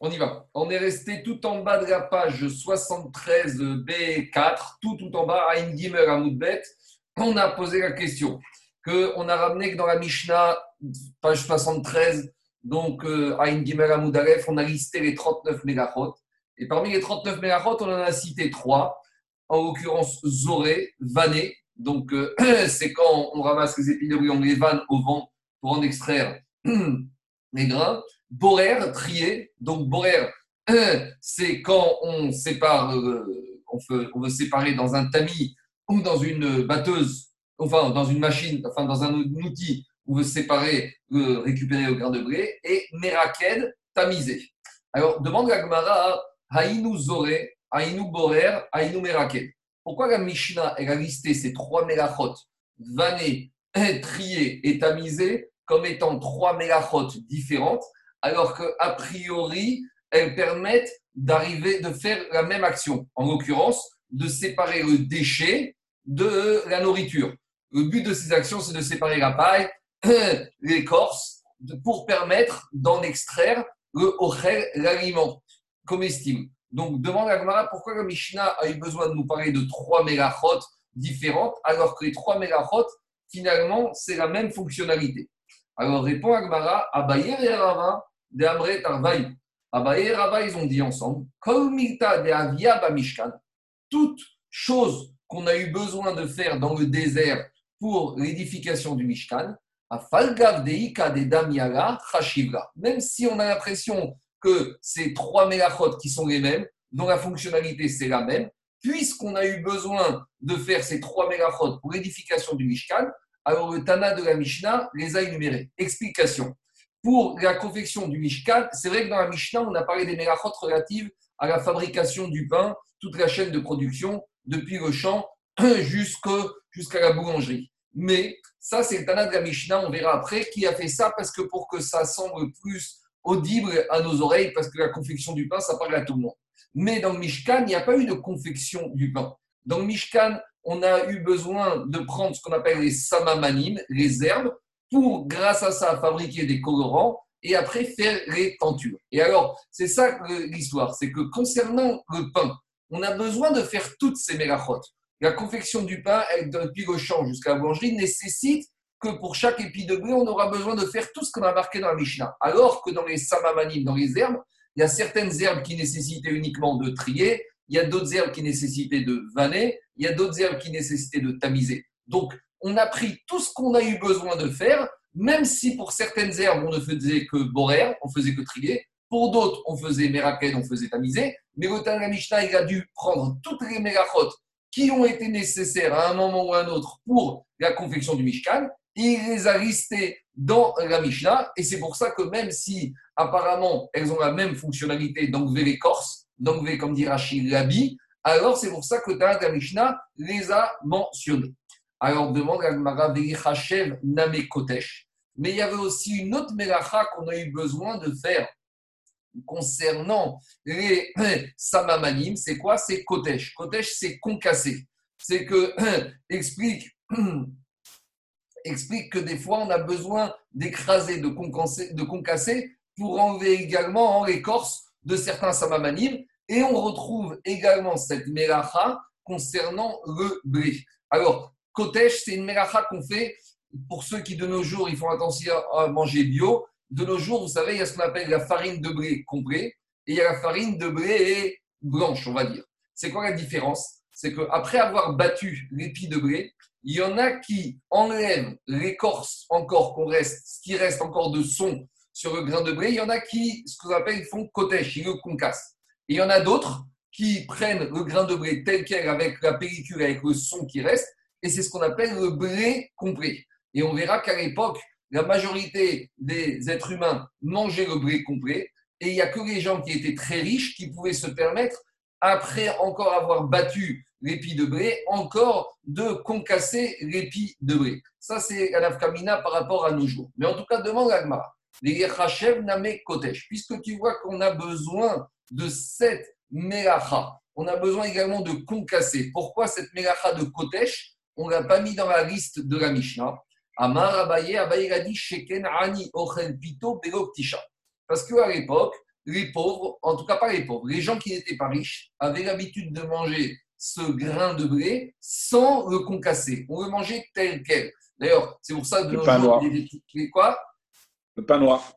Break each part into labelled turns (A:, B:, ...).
A: On y va. On est resté tout en bas de la page 73 B4, tout tout en bas, à Indimer à Moudbet. On a posé la question que on a ramené que dans la Mishnah, page 73, donc euh, à Indimer à Moudalef, on a listé les 39 mégachot. Et parmi les 39 mégachot, on en a cité trois, en l'occurrence Zoré, Vané. Donc euh, c'est quand on ramasse les épis de on les vanne au vent pour en extraire les grains. Borer, trier. Donc, borer, c'est quand on sépare, euh, on, veut, séparer dans un tamis ou dans une batteuse, enfin, dans une machine, enfin, dans un outil, on veut séparer, euh, récupérer le grain de. Et meraked, tamiser. Alors, demande la Gemara, Haïnou Zoré, Haïnou Borer, Haïnou Meraked. Pourquoi la Mishnah, elle a listé ces trois mélachot, vané, trier et tamiser, comme étant trois mélachot différentes alors qu'a priori, elles permettent d'arriver, de faire la même action. En l'occurrence, de séparer le déchet de la nourriture. Le but de ces actions, c'est de séparer la paille, l'écorce, pour permettre d'en extraire le l'aliment comestible. Donc, demande à Gmara pourquoi la Mishnah a eu besoin de nous parler de trois mégachot différentes, alors que les trois mégachot, finalement, c'est la même fonctionnalité. Alors, répond Agmara, Abaye et Rava, de Amre Tarvaï. Abaye et Rava, ils ont dit ensemble, Kolmita de Avia Bamishkan, toute chose qu'on a eu besoin de faire dans le désert pour l'édification du Mishkan, à Falgav de Ika de. Même si on a l'impression que c'est trois mélachot qui sont les mêmes, dont la fonctionnalité c'est la même, puisqu'on a eu besoin de faire ces trois mélachot pour l'édification du Mishkan, alors le Tana de la Mishnah les a énumérés. Explication. Pour la confection du Mishkan, c'est vrai que dans la Mishnah, on a parlé des mélachot relatives à la fabrication du pain, toute la chaîne de production, depuis le champ jusqu'à la boulangerie. Mais ça, c'est le Tana de la Mishnah, on verra après, qui a fait ça parce que pour que ça semble plus audible à nos oreilles, parce que la confection du pain, ça parle à tout le monde. Mais dans le Mishkan, il n'y a pas eu de confection du pain. Dans le Mishkan, on a eu besoin de prendre ce qu'on appelle les samamanim, les herbes, pour, grâce à ça, fabriquer des colorants et après faire les tentures. Et alors, c'est ça l'histoire, c'est que concernant le pain, on a besoin de faire toutes ces mélachot. La confection du pain, depuis le champ jusqu'à la boulangerie, nécessite que pour chaque épi de blé, on aura besoin de faire tout ce qu'on a marqué dans la Mishnah. Alors que dans les samamanim, dans les herbes, il y a certaines herbes qui nécessitaient uniquement de trier, il y a d'autres herbes qui nécessitaient de vanner, il y a d'autres herbes qui nécessitaient de tamiser. Donc, on a pris tout ce qu'on a eu besoin de faire, même si pour certaines herbes, on ne faisait que borer, on faisait que trier. Pour d'autres, on faisait méraken, on faisait tamiser. Mais le Tana Mishnah, il a dû prendre toutes les mérachot qui ont été nécessaires à un moment ou à un autre pour la confection du Mishkan. il les a listés dans la Mishnah. Et c'est pour ça que même si apparemment elles ont la même fonctionnalité d'enlever l'écorce, d'enlever, comme dit Rachid, l'habit, alors c'est pour ça que Tana Mishnah les a mentionnés. Alors demande à Gmara Name Kotesh. Mais il y avait aussi une autre mélacha qu'on a eu besoin de faire concernant les samamanim. C'est quoi? C'est Kotesh. Kotesh, c'est concasser. C'est que, explique, explique que des fois, on a besoin d'écraser, de concasser, de concasser pour enlever également l'écorce de certains samamanim. Et on retrouve également cette mélacha concernant le blé. Alors, Kotesh, c'est une mélacha qu'on fait pour ceux qui de nos jours, ils font attention à manger bio. De nos jours, vous savez, il y a ce qu'on appelle la farine de blé complet et il y a la farine de blé blanche, on va dire. C'est quoi la différence? C'est qu'après avoir battu l'épi de blé, il y en a qui enlèvent l'écorce encore qu'on reste, ce qui reste encore de son sur le grain de blé. Il y en a qui, ce qu'on appelle, font kotesh, ils le concassent. Et il y en a d'autres qui prennent le grain de blé tel quel avec la pellicule, avec le son qui reste, et c'est ce qu'on appelle le blé complet. Et on verra qu'à l'époque, la majorité des êtres humains mangeaient le blé complet, et il n'y a que les gens qui étaient très riches qui pouvaient se permettre, après encore avoir battu l'épi de blé, encore de concasser l'épi de blé. Ça, c'est la nafkamina par rapport à nos jours. Mais en tout cas, demande à Gmara. Les Name Kotesh, puisque tu vois qu'on a besoin de cette mélacha, on a besoin également de concasser. Pourquoi cette mélacha de Kotesh? On ne l'a pas mis dans la liste de la Mishnah. Amar Abaye, Abaye a dit Sheken Ani Ochel Pito Parce qu'à l'époque, les pauvres, en tout cas pas les pauvres, les gens qui n'étaient pas riches avaient l'habitude de manger ce grain de blé sans le concasser. On le mangeait tel quel. D'ailleurs, c'est pour ça que
B: le pain noir.
A: quoi?
B: Le pain noir.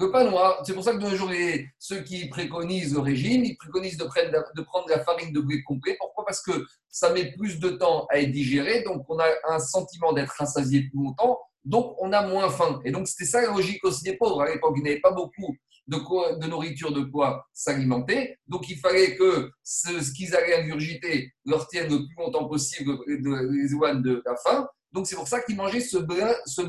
A: Le pain noir, c'est pour ça que de nos jours, ceux qui préconisent le régime, ils préconisent de prendre, de prendre la farine de blé complet. Pourquoi? Parce que ça met plus de temps à être digéré, donc on a un sentiment d'être rassasié plus longtemps, donc on a moins faim. Et donc c'était ça la logique aussi des pauvres. À l'époque, ils n'avaient pas beaucoup de, de nourriture de quoi s'alimenter. Donc il fallait que ce, qu'ils allaient ingurgiter leur tienne le plus longtemps possible de, les éloigne de la faim. Donc c'est pour ça qu'ils mangeaient ce blé, ce.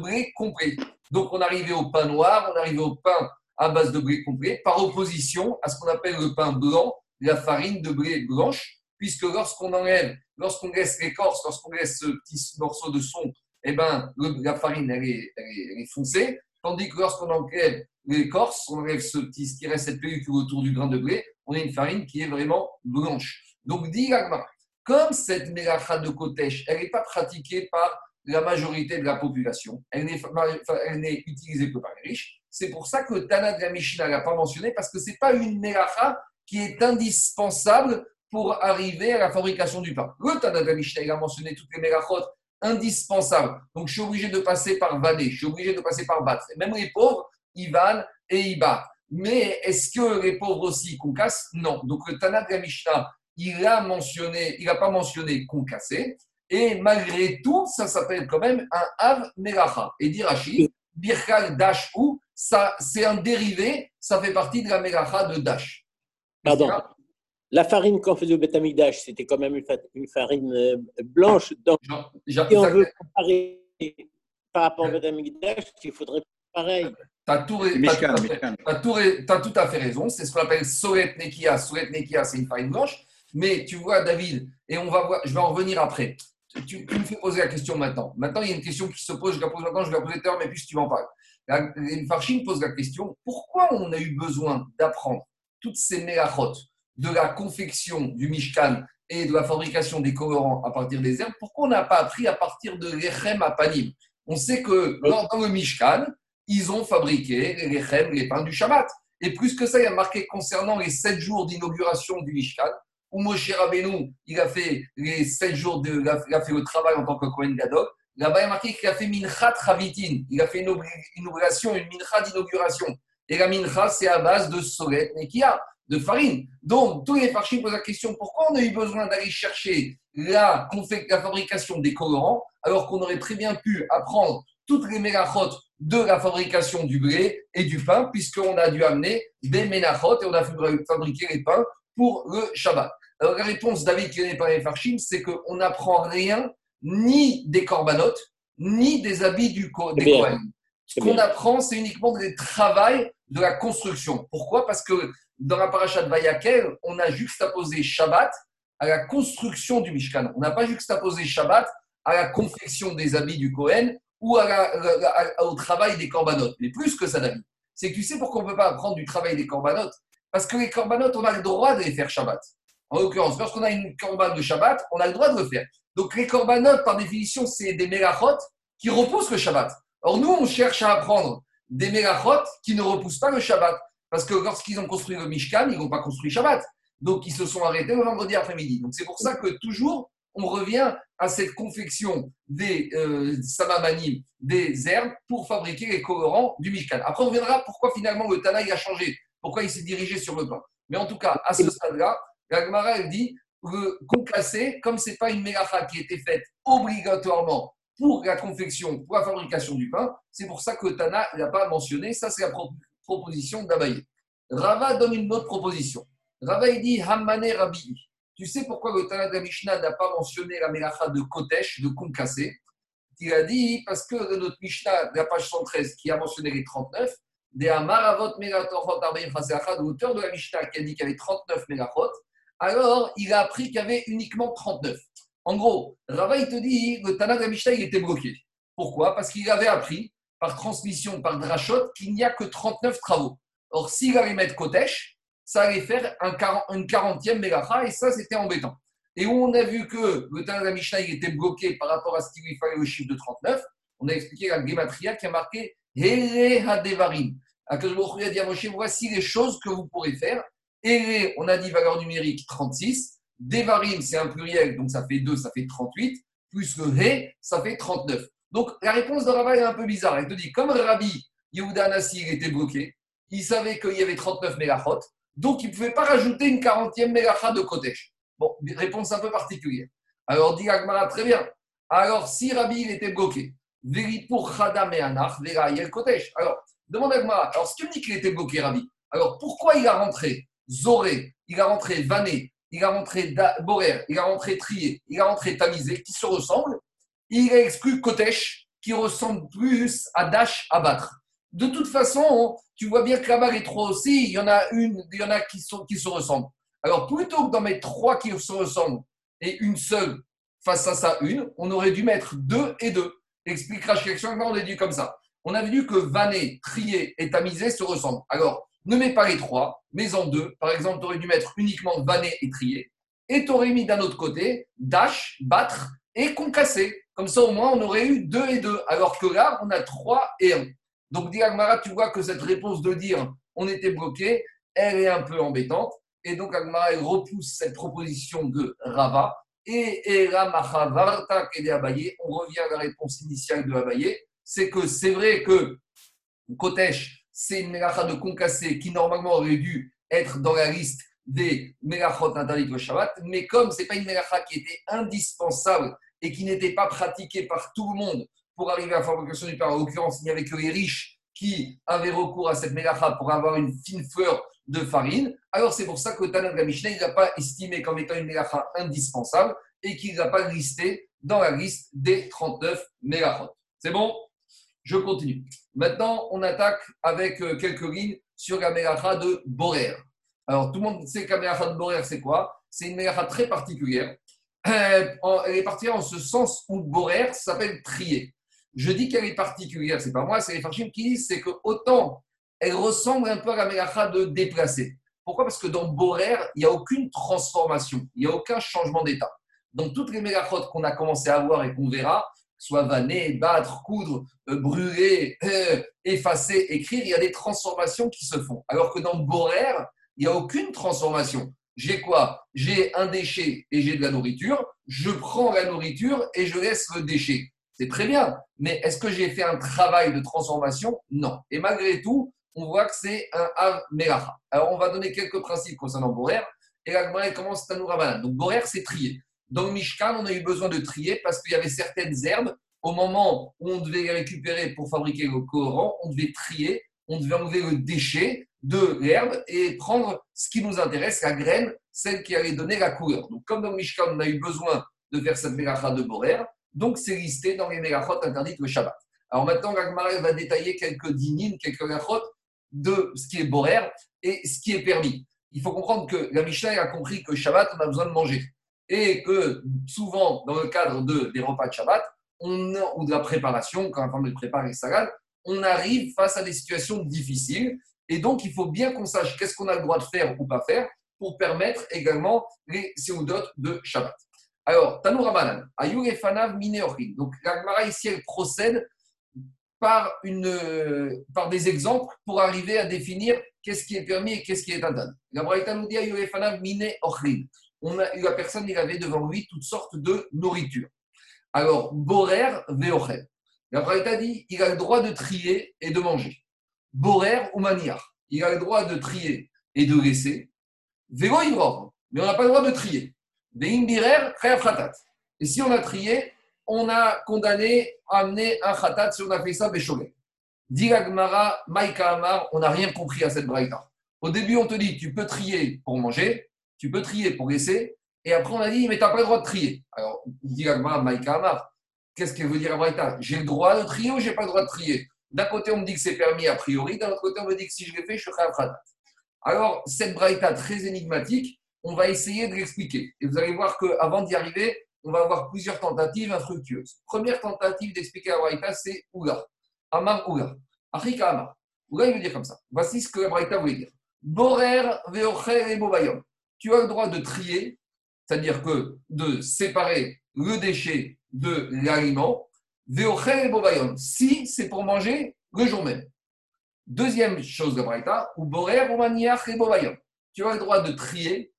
A: Donc on arrivait au pain noir, on arrivait au pain à base de blé complet, par opposition à ce qu'on appelle le pain blanc, la farine de blé blanche, puisque lorsqu'on enlève, lorsqu'on laisse l'écorce, lorsqu'on laisse ce petit morceau de son, eh ben, la farine, elle est, elle est foncée, tandis que lorsqu'on enlève l'écorce, on enlève ce petit, ce qui reste cette pellicule autour du grain de blé, on a une farine qui est vraiment blanche. Donc, dit comme cette mélacha de Kotesh, elle n'est pas pratiquée par la majorité de la population, elle n'est utilisée que par les riches, c'est pour ça que Tana de la Mishnah n'a pas mentionné, parce que ce n'est pas une mélacha qui est indispensable pour arriver à la fabrication du pain. Le Tana de la Mishnah, il a mentionné toutes les mélachot indispensables. Donc, je suis obligé de passer par vaner, je suis obligé de passer par battre. Même les pauvres, Ivan et Iba. Mais est-ce que les pauvres aussi concassent Non. Donc le Tana de la Mishnah, il a mentionné, il n'a pas mentionné concassé. Et malgré tout, ça s'appelle quand même un Av Melacha. Et d'Irachi, Birkal Dash ou, ça, c'est un dérivé, ça fait partie de la Melacha de Dash.
C: Pardon. La farine qu'on faisait au Betamigdash, c'était quand même une farine euh, blanche. Donc, si on veut comparer par rapport au Betamigdash, il faudrait pareil.
A: Tu as, tout à fait raison. C'est ce qu'on appelle Soret Nekia. Soret Nekia, c'est une farine blanche. Mais tu vois, David, et on va voir, je vais en revenir après. Tu, me fais poser la question maintenant. Maintenant, il y a une question qui se pose. Je la pose maintenant, je vais la poser tout à l'heure, mais puis tu m'en parles. Une farchine pose la question pourquoi on a eu besoin d'apprendre toutes ces mélachot de la confection du Mishkan et de la fabrication des colorants à partir des herbes Pourquoi on n'a pas appris à partir de l'Echem à Panim? On sait que dans le Mishkan, ils ont fabriqué les lechem, les pains du Shabbat. Et plus que ça, il y a marqué concernant les sept jours d'inauguration du Mishkan, où Moshe Rabbeinu, il a fait les sept jours, de, il a fait le travail en tant que Kohen Gadol. Là-bas, il y a marqué qu'il a fait Minchat Ravitin. Il a fait une inauguration, une Mincha d'inauguration. Et la Mincha, c'est à base de solet Nekia, de farine. Donc, tous les farchis posent la question pourquoi on a eu besoin d'aller chercher la, la fabrication des colorants alors qu'on aurait très bien pu apprendre toutes les mélachot de la fabrication du blé et du pain, puisqu'on a dû amener des ménachot et on a fabriqué les pains pour le Shabbat. Alors la réponse, David, qui n'est pas les farchim, c'est qu'on n'apprend rien ni des corbanotes, ni des habits du des Kohen. Ce qu'on apprend, c'est uniquement le travail de la construction. Pourquoi? Parce que dans la paracha de Vayakel, on a juxtaposé Shabbat à la construction du Mishkan. On n'a pas juxtaposé Shabbat à la confection des habits du Kohen ou au travail des corbanotes. Mais plus que ça, David, c'est que tu sais pourquoi on ne peut pas apprendre du travail des corbanotes Parce que les corbanotes, on a le droit de les faire Shabbat. En l'occurrence, lorsqu'on a une corban de Shabbat, on a le droit de le faire. Donc les corbanotes, par définition, c'est des mélachot qui repoussent le Shabbat. Or, nous, on cherche à apprendre des mélachot qui ne repoussent pas le Shabbat. Parce que lorsqu'ils ont construit le Mishkan, ils n'ont pas construit Shabbat. Donc, ils se sont arrêtés le vendredi après-midi. Donc, c'est pour ça que toujours, on revient à cette confection des euh, samamanim, des herbes, pour fabriquer les colorants du Mishkan. Après, on verra pourquoi finalement le Tana a changé, pourquoi il s'est dirigé sur le pain. Mais en tout cas, à ce stade-là, la Gemara, elle dit le concassé, comme ce n'est pas une mélacha qui était faite obligatoirement pour la confection, pour la fabrication du pain, c'est pour ça que Tana n'a pas mentionné. Ça, c'est la proposition d'Abaye. Rava donne une autre proposition. Rava, il dit Hammane Rabbi. Tu sais pourquoi le Tana de Mishnah n'a pas mentionné la Melacha de Kotesh, de Concassé Il a dit parce que notre Mishnah, la page 113, qui a mentionné les 39, des Amaravot Melatorot l'auteur de la Mishnah qui a dit qu'il y avait 39 Melachot, alors il a appris qu'il y avait uniquement 39. En gros, Rava, il te dit, le Tana de la Mishnah, était bloqué. Pourquoi? Parce qu'il avait appris, par transmission, par drachot, qu'il n'y a que 39 travaux. Or, s'il allait mettre Kotesh, ça allait faire un une quarantième mélacha et ça, c'était embêtant. Et où on a vu que le Tana de la Mishnah était bloqué par rapport à ce qu'il lui fallait le chiffre de 39, on a expliqué la Gematria qui a marqué Hadevarim. Akadosh a dit à Moshe voici les choses que vous pourrez faire. Et on a dit valeur numérique 36. Devarim, c'est un pluriel, donc ça fait 2, ça fait 38. Plus le He, ça fait 39. Donc la réponse de Rabbi est un peu bizarre. Elle te dit comme Rabbi Yehuda Nassi était bloqué, il savait qu'il y avait 39 mégachot, donc il ne pouvait pas rajouter une 40e mégacha de Kodesh. Bon, réponse un peu particulière. Alors dit Agmara, très bien. Alors si Rabbi il était bloqué, Alors, demande Agmara, alors si tu me dis qu'il était bloqué, Rabbi, alors pourquoi il a rentré Zoré, il a rentré Vané, il a rentré Borer, il a rentré Trié, il a rentré Tamisé, qui se ressemblent, il a exclu Kotesh, qui ressemble plus à Dash à battre. De toute façon, tu vois bien que là-bas, les trois aussi, il y en a une, il y en a qui, sont, qui se ressemblent. Alors, plutôt que d'en mettre trois qui se ressemblent et une seule face à ça, une, on aurait dû mettre deux et deux. Explique Rachel on a dit comme ça. On a vu que Vané, Trié et Tamisé se ressemblent. Alors, ne mets pas les trois, mais en deux. Par exemple, tu aurais dû mettre uniquement Vané et Trié. Et tu aurais mis d'un autre côté Dash, battre et concasser. Comme ça, au moins, on aurait eu deux et deux. Alors que là, on a trois et un. Donc, Diagmara, tu vois que cette réponse de dire on était bloqué, elle est un peu embêtante. Et donc, Agmara, elle repousse cette proposition de Rava. Et Ramachavarta et Abaye, on revient à la réponse initiale de Abaye, c'est que c'est vrai que Kotesh, c'est une mélacha de concassé qui normalement aurait dû être dans la liste des mélachot interdites au Shabbat, mais comme ce n'est pas une mélacha qui était indispensable et qui n'était pas pratiquée par tout le monde pour arriver à la fabrication du pain, en l'occurrence, il n'y avait que les riches qui avaient recours à cette mélacha pour avoir une fine fleur de farine, alors c'est pour ça que Tanakh la Mishnah, il n'a pas estimé comme étant une mélacha indispensable et qu'il n'a pas listé dans la liste des 39 mélachot. C'est bon? Je continue. Maintenant, on attaque avec euh, quelques lignes sur la mélacha de Borer. Alors, tout le monde sait que la mélacha de Borer, c'est quoi? C'est une mélacha très particulière. Elle est particulière en ce sens où Borer s'appelle trier. Je dis qu'elle est particulière, c'est pas moi, c'est les Farchim qui disent, c'est que autant elle ressemble un peu à la mélacha de déplacer. Pourquoi? Parce que dans Borer, il n'y a aucune transformation, il n'y a aucun changement d'état. Dans toutes les mélachot qu'on a commencé à voir et qu'on verra, soit vanner, battre, coudre, euh, brûler, euh, effacer, écrire, il y a des transformations qui se font. Alors que dans Borer, il n'y a aucune transformation. J'ai quoi? J'ai un déchet et j'ai de la nourriture. Je prends la nourriture et je laisse le déchet. C'est très bien. Mais est-ce que j'ai fait un travail de transformation? Non. Et malgré tout, on voit que c'est un Av. Alors, on va donner quelques principes concernant Borer. Et la commence à nous Donc, Borer, c'est trier. Dans le Mishkan, on a eu besoin de trier parce qu'il y avait certaines herbes. Au moment où on devait les récupérer pour fabriquer le Coran, on devait trier, on devait enlever le déchet de l'herbe et prendre ce qui nous intéresse, la graine, celle qui allait donner la couleur. Donc, comme dans le Mishkan, on a eu besoin de faire cette Melacha de Borer, donc c'est listé dans les Melachot interdites le Shabbat. Alors maintenant, Gagmar va détailler quelques dinines, quelques Melachot de ce qui est Borer et ce qui est permis. Il faut comprendre que la Mishnah a compris que Shabbat, on a besoin de manger. Et que souvent, dans le cadre de, des repas de Shabbat, ou de la préparation, quand on de préparer les salades, on arrive face à des situations difficiles. Et donc, il faut bien qu'on sache qu'est-ce qu'on a le droit de faire ou pas faire pour permettre également les séoudotes de Shabbat. Alors, Tanou Ramanan, Fanav Mineochim. Donc, la ici, procède par, une, par des exemples pour arriver à définir qu'est-ce qui est permis et qu'est-ce qui est interdit. La Braïta nous dit Fanav On a, la personne, il avait devant lui toutes sortes de nourriture. Alors, Borer Veochel. La Braïta dit il a le droit de trier et de manger. Borer ou Maniar. Il a le droit de trier et de laisser. Vélo Mais on n'a pas le droit de trier. Et si on a trié, on a condamné, amené un khatat si on a fait ça, béchogé. Diragmara, Maïka Amar, on n'a rien compris à cette braïta. Au début, on te dit, tu peux trier pour manger, tu peux trier pour laisser, et après, on a dit, mais tu n'as pas le droit de trier. Alors, Diragmara, Maïka Amar, qu'est-ce qu'elle veut dire à braïta? J'ai le droit de trier ou j'ai pas le droit de trier? D'un côté, on me dit que c'est permis a priori, d'un autre côté, on me dit que si je l'ai fait, je serai un khatat. Alors, cette braïta très énigmatique, on va essayer de l'expliquer. Et vous allez voir qu'avant d'y arriver, on va avoir plusieurs tentatives infructueuses. Première tentative d'expliquer la Braïta, c'est Ouga. Amar Ouga. Afrika Amar. Ouga, il veut dire comme ça. Voici ce que la Braïta voulait dire. Borer veocher et. Tu as le droit de trier, c'est-à-dire que de séparer le déchet de l'aliment, veocher et. Si c'est pour manger le jour même. Deuxième chose de Braïta, ou borer ou maniach et Tu as le droit de trier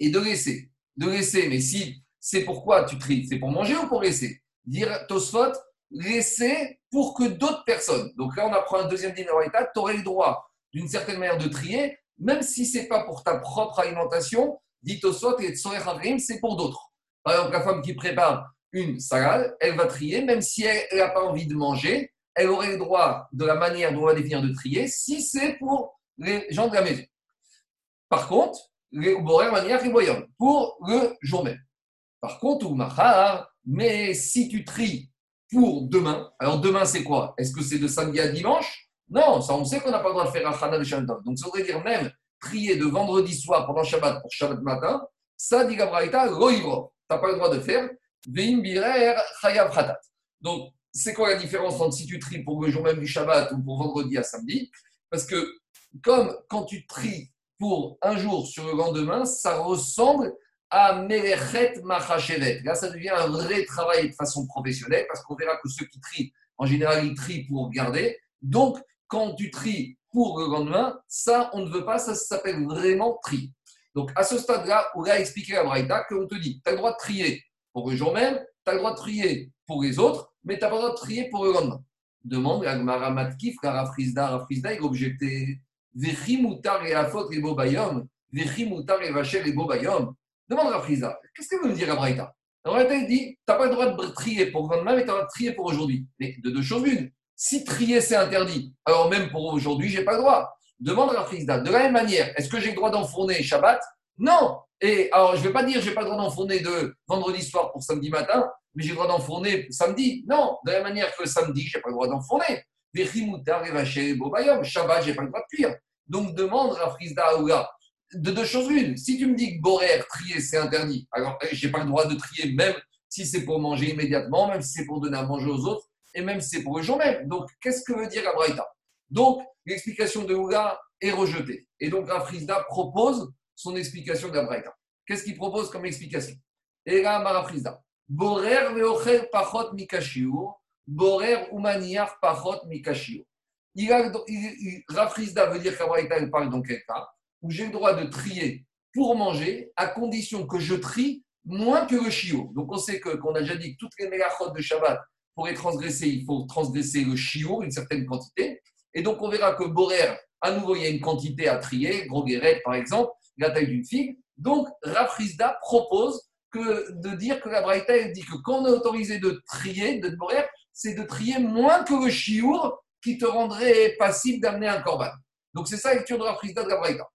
A: et de laisser. De laisser, mais si c'est pourquoi tu tries, c'est pour manger ou pour laisser? Dire Tosfot, laisser pour que d'autres personnes. Donc là, on apprend un deuxième Braïta, tu aurais le droit d'une certaine manière de trier, même si ce n'est pas pour ta propre alimentation, dit Tosfot et c'est pour d'autres. Par exemple, la femme qui prépare une salade, elle va trier, même si elle n'a pas envie de manger, elle aurait le droit, de la manière dont on va définir de trier, si c'est pour les gens de la maison. Par contre, pour le jour même. Par contre, mais si tu tries pour demain, alors demain c'est quoi? Est-ce que c'est de samedi à dimanche? Non, ça on sait qu'on n'a pas le droit de faire un Chana de Shabbat. Donc ça voudrait dire même trier de vendredi soir pendant Shabbat pour Shabbat matin, ça dit Gabraïta, Tu n'as pas le droit de faire Veim Birer Chayav. Donc c'est quoi la différence entre si tu tries pour le jour même du Shabbat ou pour vendredi à samedi? Parce que comme quand tu tries pour un jour sur le lendemain, ça ressemble à Melechet Machachevet. Là, ça devient un vrai travail de façon professionnelle parce qu'on verra que ceux qui trient, en général, ils trient pour garder. Donc, quand tu tries pour le lendemain, ça, on ne veut pas, ça s'appelle vraiment tri. Donc, à ce stade-là, on a expliqué à Braïda qu'on te dit, tu as le droit de trier pour le jour même, tu as le droit de trier pour les autres, mais tu n'as pas le droit de trier pour le lendemain. Demande à Gmara Matkif, car Rafrizda, Rafrizda, il objecté Vechimoutar et Afot et Bobayom, Vechimoutar et Vachel et Bobayom. Demande à Rafrizda, qu'est-ce que veut dire Abraïta? Abraïta, il dit Tu n'as pas le droit de trier pour le lendemain, mais tu as le droit de trier pour aujourd'hui. Mais de deux choses l'une. Si trier c'est interdit, alors même pour aujourd'hui, je n'ai pas le droit. Demande à Rafrizda. De la même manière, est-ce que j'ai le droit d'enfourner Shabbat? Non et alors, je ne vais pas dire, je n'ai pas le droit d'enfourner de vendredi soir pour samedi matin, mais j'ai le droit d'enfourner samedi. Non, de la même manière que samedi, je n'ai pas le droit d'enfourner. Shabbat, je n'ai pas le droit de cuire. Donc demande à Frisda de deux choses l'une. Si tu me dis que Borer, trier, c'est interdit, alors eh, je n'ai pas le droit de trier, même si c'est pour manger immédiatement, même si c'est pour donner à manger aux autres, et même si c'est pour le jour même. Donc, qu'est-ce que veut dire Abraïta? Donc, l'explication de Ouga est rejetée. Et donc, Rafrizda propose son explication d'Abraïta. Qu'est-ce qu'il propose comme explication? Et là, Marafrizda. Borer veocher pachot mikashiur, borer umaniar pachot mikashiur. Il a, Rafrizda veut dire qu'Abraïta parle dans quel cas? Où j'ai le droit de trier pour manger à condition que je trie moins que le chiot. Donc on sait qu'on a déjà dit que toutes les mégachot de Shabbat, pour être transgressées, il faut transgresser le chiot, une certaine quantité. Et donc on verra que Borer, à nouveau, il y a une quantité à trier, gros guérette par exemple, la taille d'une figue. Donc, Rafrizda propose de dire que la Braïta dit que quand on est autorisé de trier, de mourir, c'est de trier moins que le chiour qui te rendrait passible d'amener un corban. Donc, c'est ça la lecture de Rafrizda de la Braïta.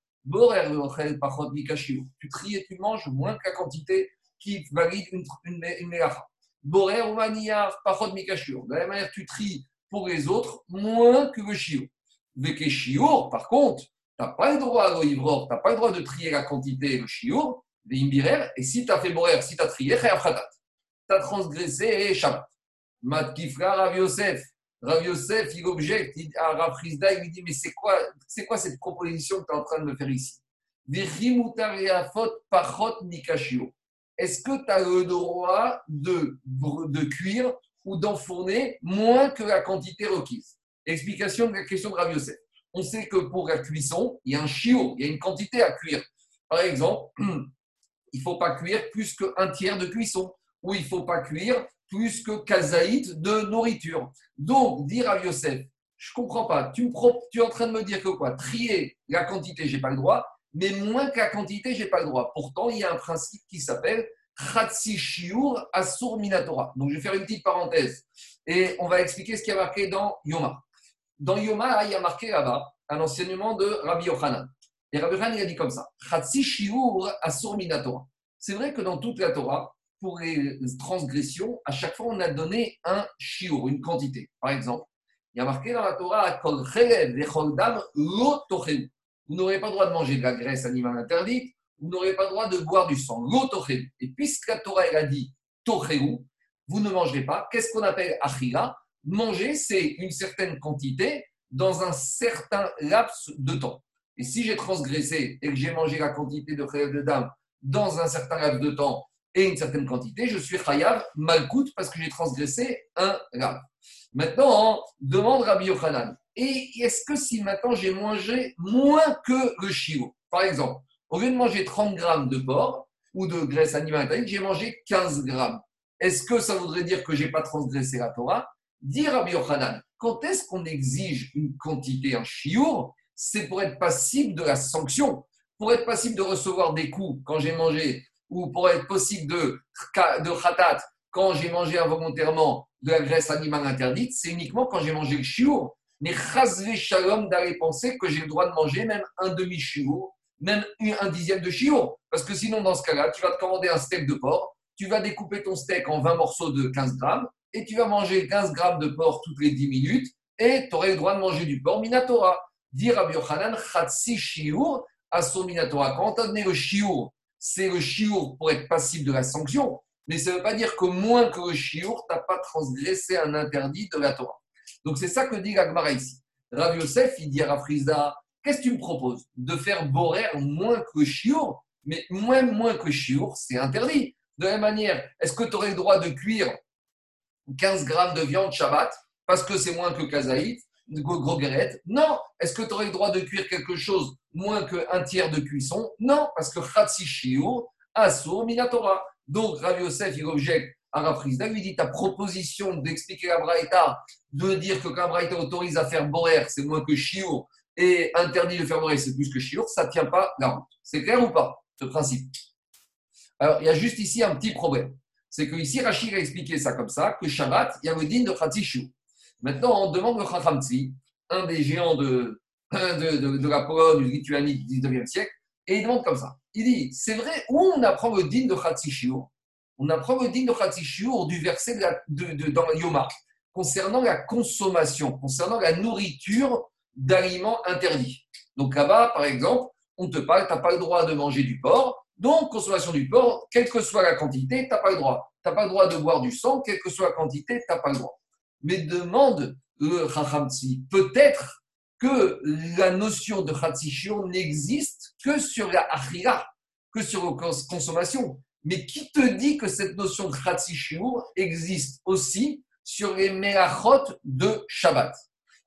A: Tu tries et tu manges moins que la quantité qui valide une, une, une Borer ou pachot mikashur. De la même manière, tu tries pour les autres moins que le chiour. Veke chiour, par contre, tu n'as pas le droit, tu n'as pas le droit de trier la quantité, le des imbirer, et si tu as fait borer, si tu as trié, tu as transgressé Shabbat. Matkifra Rav Yosef. Rav Yosef, il objecte à Rav Rizda, il lui dit Mais c'est quoi, c'est quoi cette proposition que tu es en train de me faire ici? Est-ce que tu as le droit de, de cuire ou d'enfourner moins que la quantité requise? Explication de la question de Rav Yosef. On sait que pour la cuisson, il y a un chiot, il y a une quantité à cuire. Par exemple, il ne faut pas cuire plus qu'un tiers de cuisson, ou il ne faut pas cuire plus que kazaït de nourriture. Donc, dire à Yosef, je comprends pas, tu, es en train de me dire que quoi? Trier la quantité, je n'ai pas le droit, mais moins que la quantité, je n'ai pas le droit. Pourtant, il y a un principe qui s'appelle Khatsi Shiur Asur Minatora. Donc, je vais faire une petite parenthèse et on va expliquer ce qui a marqué dans Yoma. Dans Yoma, il y a marqué là-bas un enseignement de Rabbi Yochanan. Et Rabbi Yochanan, il a dit comme ça Chatsi shiur asur minatora. C'est vrai que dans toute la Torah, pour les transgressions, à chaque fois, on a donné un shiur, une quantité. Par exemple, il y a marqué dans la Torah Vous n'aurez pas le droit de manger de la graisse animale interdite, vous n'aurez pas le droit de boire du sang. Et puisque la Torah, a dit tocheu, vous ne mangerez pas. Qu'est-ce qu'on appelle achila manger, c'est une certaine quantité dans un certain laps de temps. Et si j'ai transgressé et que j'ai mangé la quantité de khayab de dame dans un certain laps de temps et une certaine quantité, je suis khayab malkout parce que j'ai transgressé un lap. Maintenant, demande Rabbi Yochanan. Et est-ce que si maintenant j'ai mangé moins que le chiot Par exemple, au lieu de manger 30 grammes de porc ou de graisse animale j'ai mangé 15 grammes. Est-ce que ça voudrait dire que je n'ai pas transgressé la Torah? Dit Rabbi Yochanan, quand est-ce qu'on exige une quantité, en chiour C'est pour être passible de la sanction. Pour être passible de recevoir des coups quand j'ai mangé, ou pour être possible de, de khatat quand j'ai mangé involontairement de la graisse animale interdite, c'est uniquement quand j'ai mangé le chiour. Mais chasvé shalom d'aller penser que j'ai le droit de manger même un demi-chiour, même un dixième de chiour. Parce que sinon, dans ce cas-là, tu vas te commander un steak de porc, tu vas découper ton steak en 20 morceaux de 15 grammes, et tu vas manger 15 grammes de porc toutes les 10 minutes, et tu aurais le droit de manger du porc minatora. Dire à Yochanan, chatsi shiur, à son minatora. Quand on donné le shiur, c'est le shiur pour être passible de la sanction, mais ça ne veut pas dire que moins que le shiur, tu n'as pas transgressé un interdit de la Torah. Donc c'est ça que dit l'Agmara ici. Rav Yosef, il dit à Rafrizda, qu'est-ce que tu me proposes? De faire borer moins que le shiur, mais moins, moins que shiur, c'est interdit. De la même manière, est-ce que tu aurais le droit de cuire 15 grammes de viande Shabbat parce que c'est moins que kazaït, gros Non. Est-ce que tu aurais le droit de cuire quelque chose moins qu'un tiers de cuisson? Non, parce que Khatsi Shiur, Asur, Minatora. Donc, Rav Yosef, il objecte à Rav lui dit ta proposition d'expliquer la Braïta, de dire que quand Braïta autorise à faire Borer, c'est moins que Shiur, et interdit de faire Borer, c'est plus que Shiur, ça ne tient pas la route. C'est clair ou pas, ce principe? Alors, il y a juste ici un petit problème c'est que ici Rachid a expliqué ça comme ça, que Shabbat, il y a le din de Khatsishu. Maintenant, on demande le Chachamtsi, un des géants de, de, de, la Pologne, du Lituanie du 19e siècle, et il demande comme ça. Il dit, c'est vrai, où on apprend le din de Khatsishu On apprend le din de Khatsishu du verset de, dans Yoma, concernant la consommation, concernant la nourriture d'aliments interdits. Donc là-bas, par exemple, on te parle, tu n'as pas le droit de manger du porc, donc, consommation du porc, quelle que soit la quantité, tu n'as pas le droit. Tu n'as pas le droit de boire du sang, quelle que soit la quantité, tu n'as pas le droit. Mais demande Chachamtsi, peut-être que la notion de Chatzishur n'existe que sur la Achira, que sur la consommation. Mais qui te dit que cette notion de Chatzishur existe aussi sur les Melachot de Shabbat,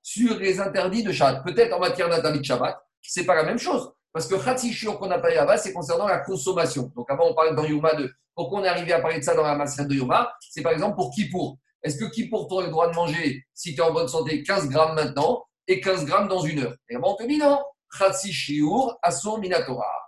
A: sur les interdits de Shabbat? Peut-être en matière d'interdit de Shabbat, ce n'est pas la même chose. Parce que Khatsishur qu'on a parlé là-bas, c'est concernant la consommation. Donc avant, on parlait dans Yoma de. Pourquoi on est arrivé à parler de ça dans la masse de Yoma? C'est par exemple pour Kippour. Est-ce que Kippour, tu as le droit de manger, si tu es en bonne santé, 15 grammes maintenant et 15 grammes dans une heure. Et on te dit non.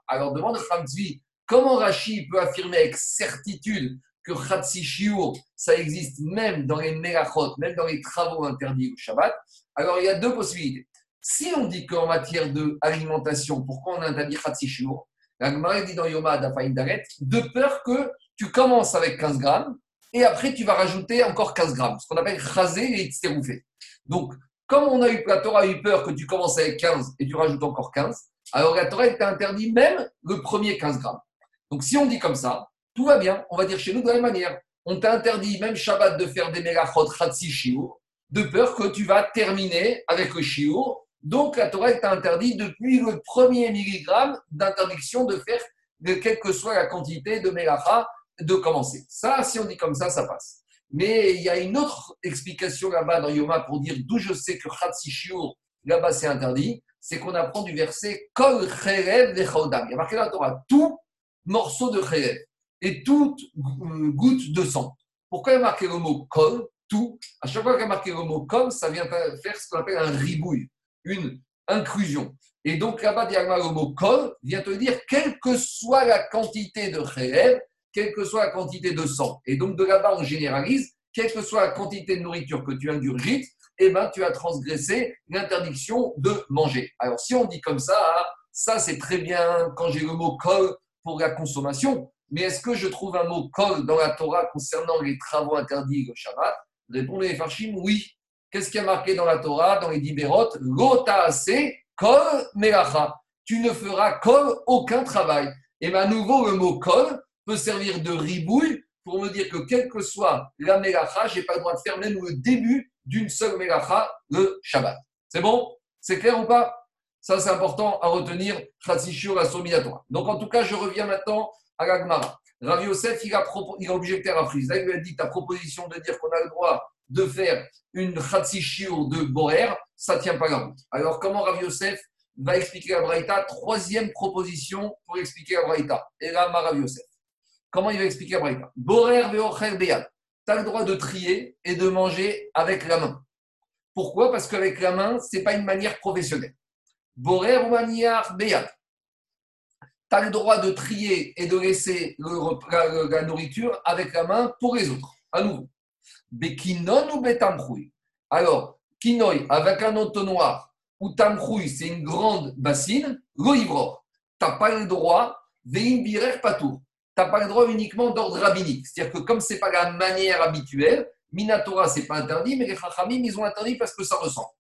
A: Alors demande Khamzi, comment Rashi peut affirmer avec certitude que Khatsishur, ça existe même dans les Melachot, même dans les travaux interdits au Shabbat? Alors il y a deux possibilités. Si on dit qu'en matière d'alimentation, pourquoi on a interdit Khatsishur La Gemara dit dans Yoma de peur que tu commences avec 15 grammes et après tu vas rajouter encore 15 grammes, ce qu'on appelle Khazé et Tzteroufé. Donc, comme on a eu, la Torah a eu peur que tu commences avec 15 et tu rajoutes encore 15, alors la Torah t'a interdit même le premier 15 grammes. Donc, si on dit comme ça, tout va bien. On va dire chez nous de la même manière. On t'a interdit même Shabbat de faire des mélachot Khatsishur, de peur que tu vas terminer avec le shiur donc, la Torah t'a interdit depuis le premier milligramme d'interdiction de faire, de quelle que soit la quantité de mélacha, de commencer. Ça, si on dit comme ça, ça passe. Mais il y a une autre explication là-bas dans Yoma pour dire d'où je sais que Shiur, là-bas c'est interdit, c'est qu'on apprend du verset Kol Cherev Il y a marqué dans la tout morceau de Cherev et toute euh, goutte de sang. Pourquoi il y a marqué le mot Kol Tout? À chaque fois qu'il y a marqué le mot Kol, ça vient faire ce qu'on appelle un ribouille une inclusion. Et donc là-bas, le mot kol vient te dire quelle que soit la quantité de réel, quelle que soit la quantité de sang. Et donc de là-bas, on généralise, quelle que soit la quantité de nourriture que tu ingurgites, eh ben, tu as transgressé l'interdiction de manger. Alors si on dit comme ça, ça c'est très bien quand j'ai le mot kol pour la consommation, mais est-ce que je trouve un mot kol dans la Torah concernant les travaux interdits le Shabbat? Répondez les Farshim, oui. Qu'est-ce qui a marqué dans la Torah, dans les Dibérot L'otaase kol melacha. Tu ne feras kol aucun travail. Et à nouveau, le mot kol peut servir de ribouille pour me dire que quelle que soit la melacha, je n'ai pas le droit de faire même le début d'une seule melacha, le Shabbat. C'est bon? C'est clair ou pas? Ça, c'est important à retenir. Donc, en tout cas, je reviens maintenant à la Gemara. Rav Yosef, il a, il a objecté à Rafriz. il a dit ta proposition de dire qu'on a le droit de faire une Khatsishur de Borer, ça ne tient pas la route. Alors, comment Rav Yosef va expliquer la Braïta? Troisième proposition pour expliquer la Braïta. Et là, Rav Yosef. Comment il va expliquer la Braïta Borer ve'ocher beyad. Tu as le droit de trier et de manger avec la main. Pourquoi? Parce qu'avec la main, ce n'est pas une manière professionnelle. Borer ou beyad. Tu as le droit de trier et de laisser la, nourriture avec la main pour les autres. À nouveau. Bekinon ou betamchoui. Alors, kinoy avec un entonnoir ou tamchoui, c'est une grande bassine, loivror. Tu n'as pas le droit, vein birer patour. Tu n'as pas le droit uniquement d'ordre rabbinique. C'est-à-dire que comme ce n'est pas la manière habituelle, Minatora, ce n'est pas interdit, mais les Chachamim, ils ont interdit parce que ça ressemble.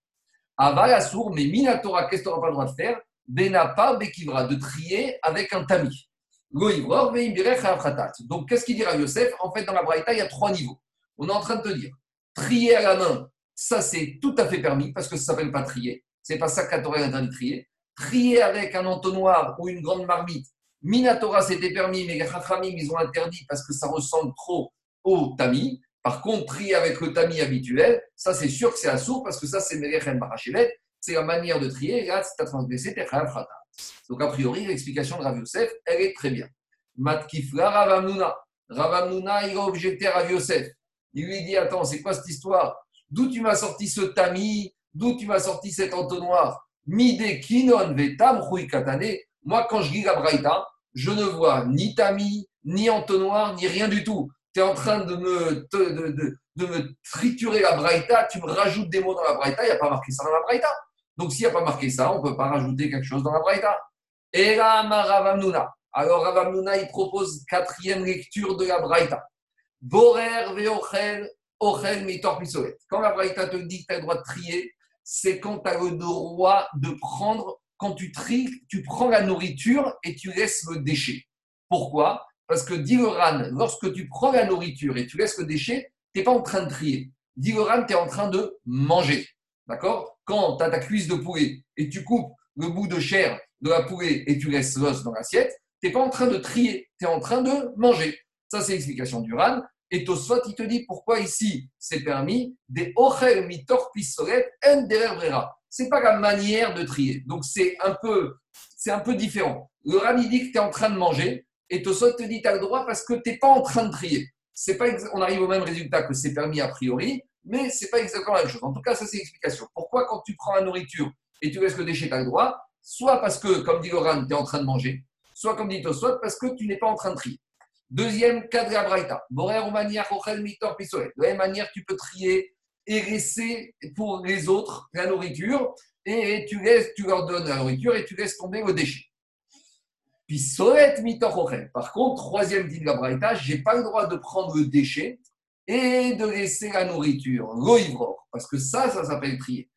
A: Aval, sourd, mais Minatora, qu'est-ce que tu n'auras pas le droit de faire? Benapa, Bekivra, de trier avec un tamis. Donc, qu'est-ce qu'il dira Yosef? En fait, dans la Braïta, il y a trois niveaux. On est en train de te dire, trier à la main, ça c'est tout à fait permis parce que ça s'appelle pas trier. C'est pas ça Torah interdit de trier. Trier avec un entonnoir ou une grande marmite, Minatora c'était permis, mais Chachamim ils ont interdit parce que ça ressemble trop au tamis. Par contre, trier avec le tamis habituel, ça c'est sûr que c'est assourd parce que ça c'est c'est la manière de trier. Et là, c'est à transgresser Donc a priori, l'explication de Rav Yosef, elle est très bien. Matkifla Ravamnuna. Ravamnuna, il a objecté à Rav Yosef. Il lui dit Attends, c'est quoi cette histoire? D'où tu m'as sorti ce tamis? D'où tu m'as sorti cet entonnoir? Mide kinon vetam. Moi, quand je lis la braïta, je ne vois ni tamis, ni entonnoir, ni rien du tout. Tu es en train de me, de, me triturer la braïta, tu me rajoutes des mots dans la braïta, il n'y a pas marqué ça dans la braïta. Donc, s'il n'y a pas marqué ça, on ne peut pas rajouter quelque chose dans la braïta. Et là, Ravamnuna. Alors, Ravamnuna, il propose quatrième lecture de la braïta. Borer veochel, ochel mitor. Quand la Braïta te dit que tu as le droit de trier, c'est quand tu as le droit de prendre, quand tu tries, tu prends la nourriture et tu laisses le déchet. Pourquoi? Parce que dit lorsque tu prends la nourriture et tu laisses le déchet, tu n'es pas en train de trier. Dit tu es en train de manger. D'accord? Quand tu as ta cuisse de poulet et tu coupes le bout de chair de la poulet et tu laisses l'os dans l'assiette, tu n'es pas en train de trier, tu es en train de manger. Ça, c'est l'explication du RAN. Et Tosfot, il te dit pourquoi ici c'est permis des ochel mitor pistolet en. C'est pas la manière de trier. Donc c'est un peu, c'est un peu différent. Le RAN, il dit que tu es en train de manger et Tosfot te dit tu as le droit parce que tu n'es pas en train de trier. C'est pas, on arrive au même résultat que c'est permis a priori, mais c'est pas exactement la même chose. En tout cas, ça c'est l'explication. Pourquoi quand tu prends la nourriture et tu laisses le déchet, tu as le droit? Soit parce que, comme dit Loran, tu es en train de manger, soit comme dit Tosfot, parce que tu n'es pas en train de trier. Deuxième de la Braïta. De la même manière, tu peux trier et laisser pour les autres la nourriture et tu, leur donnes la nourriture et tu laisses tomber le déchet. Par contre, troisième dit de la Braïta, je n'ai pas le droit de prendre le déchet et de laisser la nourriture, l'oivror, parce que ça, ça s'appelle trier.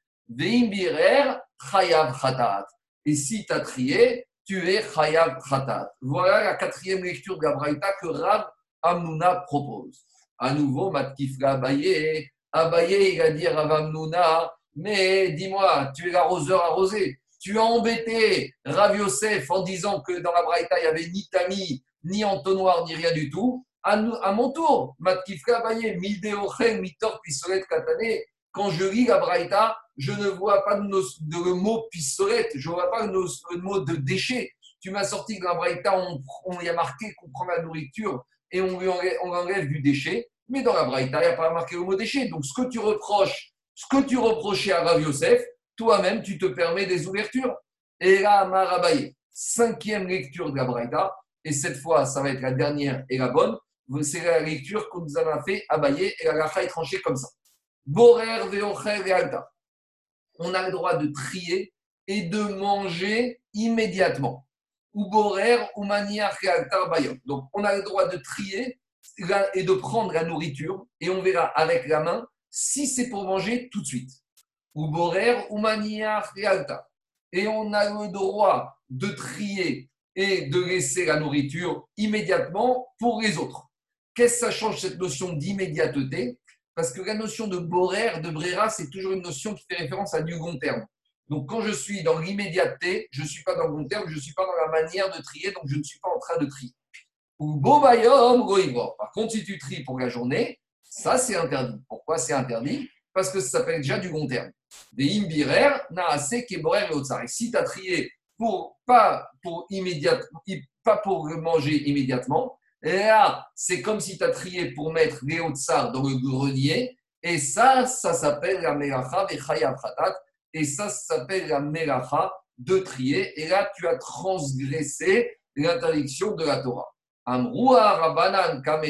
A: Et si tu as trié, tu es Chayav Khatat. Voilà la quatrième lecture de la Braïta que Rav Amnouna propose. À nouveau, Matkifra Abaye. Abaye, il a dit à mais dis-moi, tu es l'arroseur arrosé. Tu as embêté Rav Yosef en disant que dans la Braïta, il n'y avait ni tamis, ni entonnoir, ni rien du tout. À, à mon tour, Matkifra Abaye, Mildeochen, Mitor, Pistolet, Katane, quand je lis la Braïta, je ne vois pas de, mot pistolet, je ne vois pas le, mot de déchet. Tu m'as sorti que la Braïta, on, y a marqué qu'on prend la nourriture et on, on enlève du déchet. Mais dans la Braïta, il n'y a pas marqué mot déchet. Donc, ce que tu reproches, ce que tu reprochais à Rav Yosef, toi-même, tu te permets des ouvertures. Et là, Marabaye, cinquième lecture de la Braïta, et cette fois, ça va être la dernière et la bonne. C'est la lecture qu'on nous a fait Baye, et la Racha est tranchée comme ça. Borer veocher alta. On a le droit de trier et de manger immédiatement. Ou borer ou maniar bayom. Donc, on a le droit de trier et de prendre la nourriture et on verra avec la main si c'est pour manger tout de suite. Ou borer ou maniar. Et on a le droit de trier et de laisser la nourriture immédiatement pour les autres. Qu'est-ce que ça change cette notion d'immédiateté? Parce que la notion de borer, de brera, c'est toujours une notion qui fait référence à du long terme. Donc, quand je suis dans l'immédiateté, je ne suis pas dans le long terme, je ne suis pas dans la manière de trier, donc je ne suis pas en train de trier. Ou Par contre, si tu tries pour la journée, Ça, c'est interdit. Pourquoi c'est interdit? Parce que ça s'appelle déjà du long terme. Des imbirer, naase, keborer et Et si tu as trié pour, pas, pour immédiatement, pas pour manger immédiatement, là, c'est comme si tu as trié pour mettre les tsar dans le grenier. Et ça, ça s'appelle la melacha Et ça, ça s'appelle la melacha de trier. Et là, tu as transgressé l'interdiction de la Torah. Rabanan Kame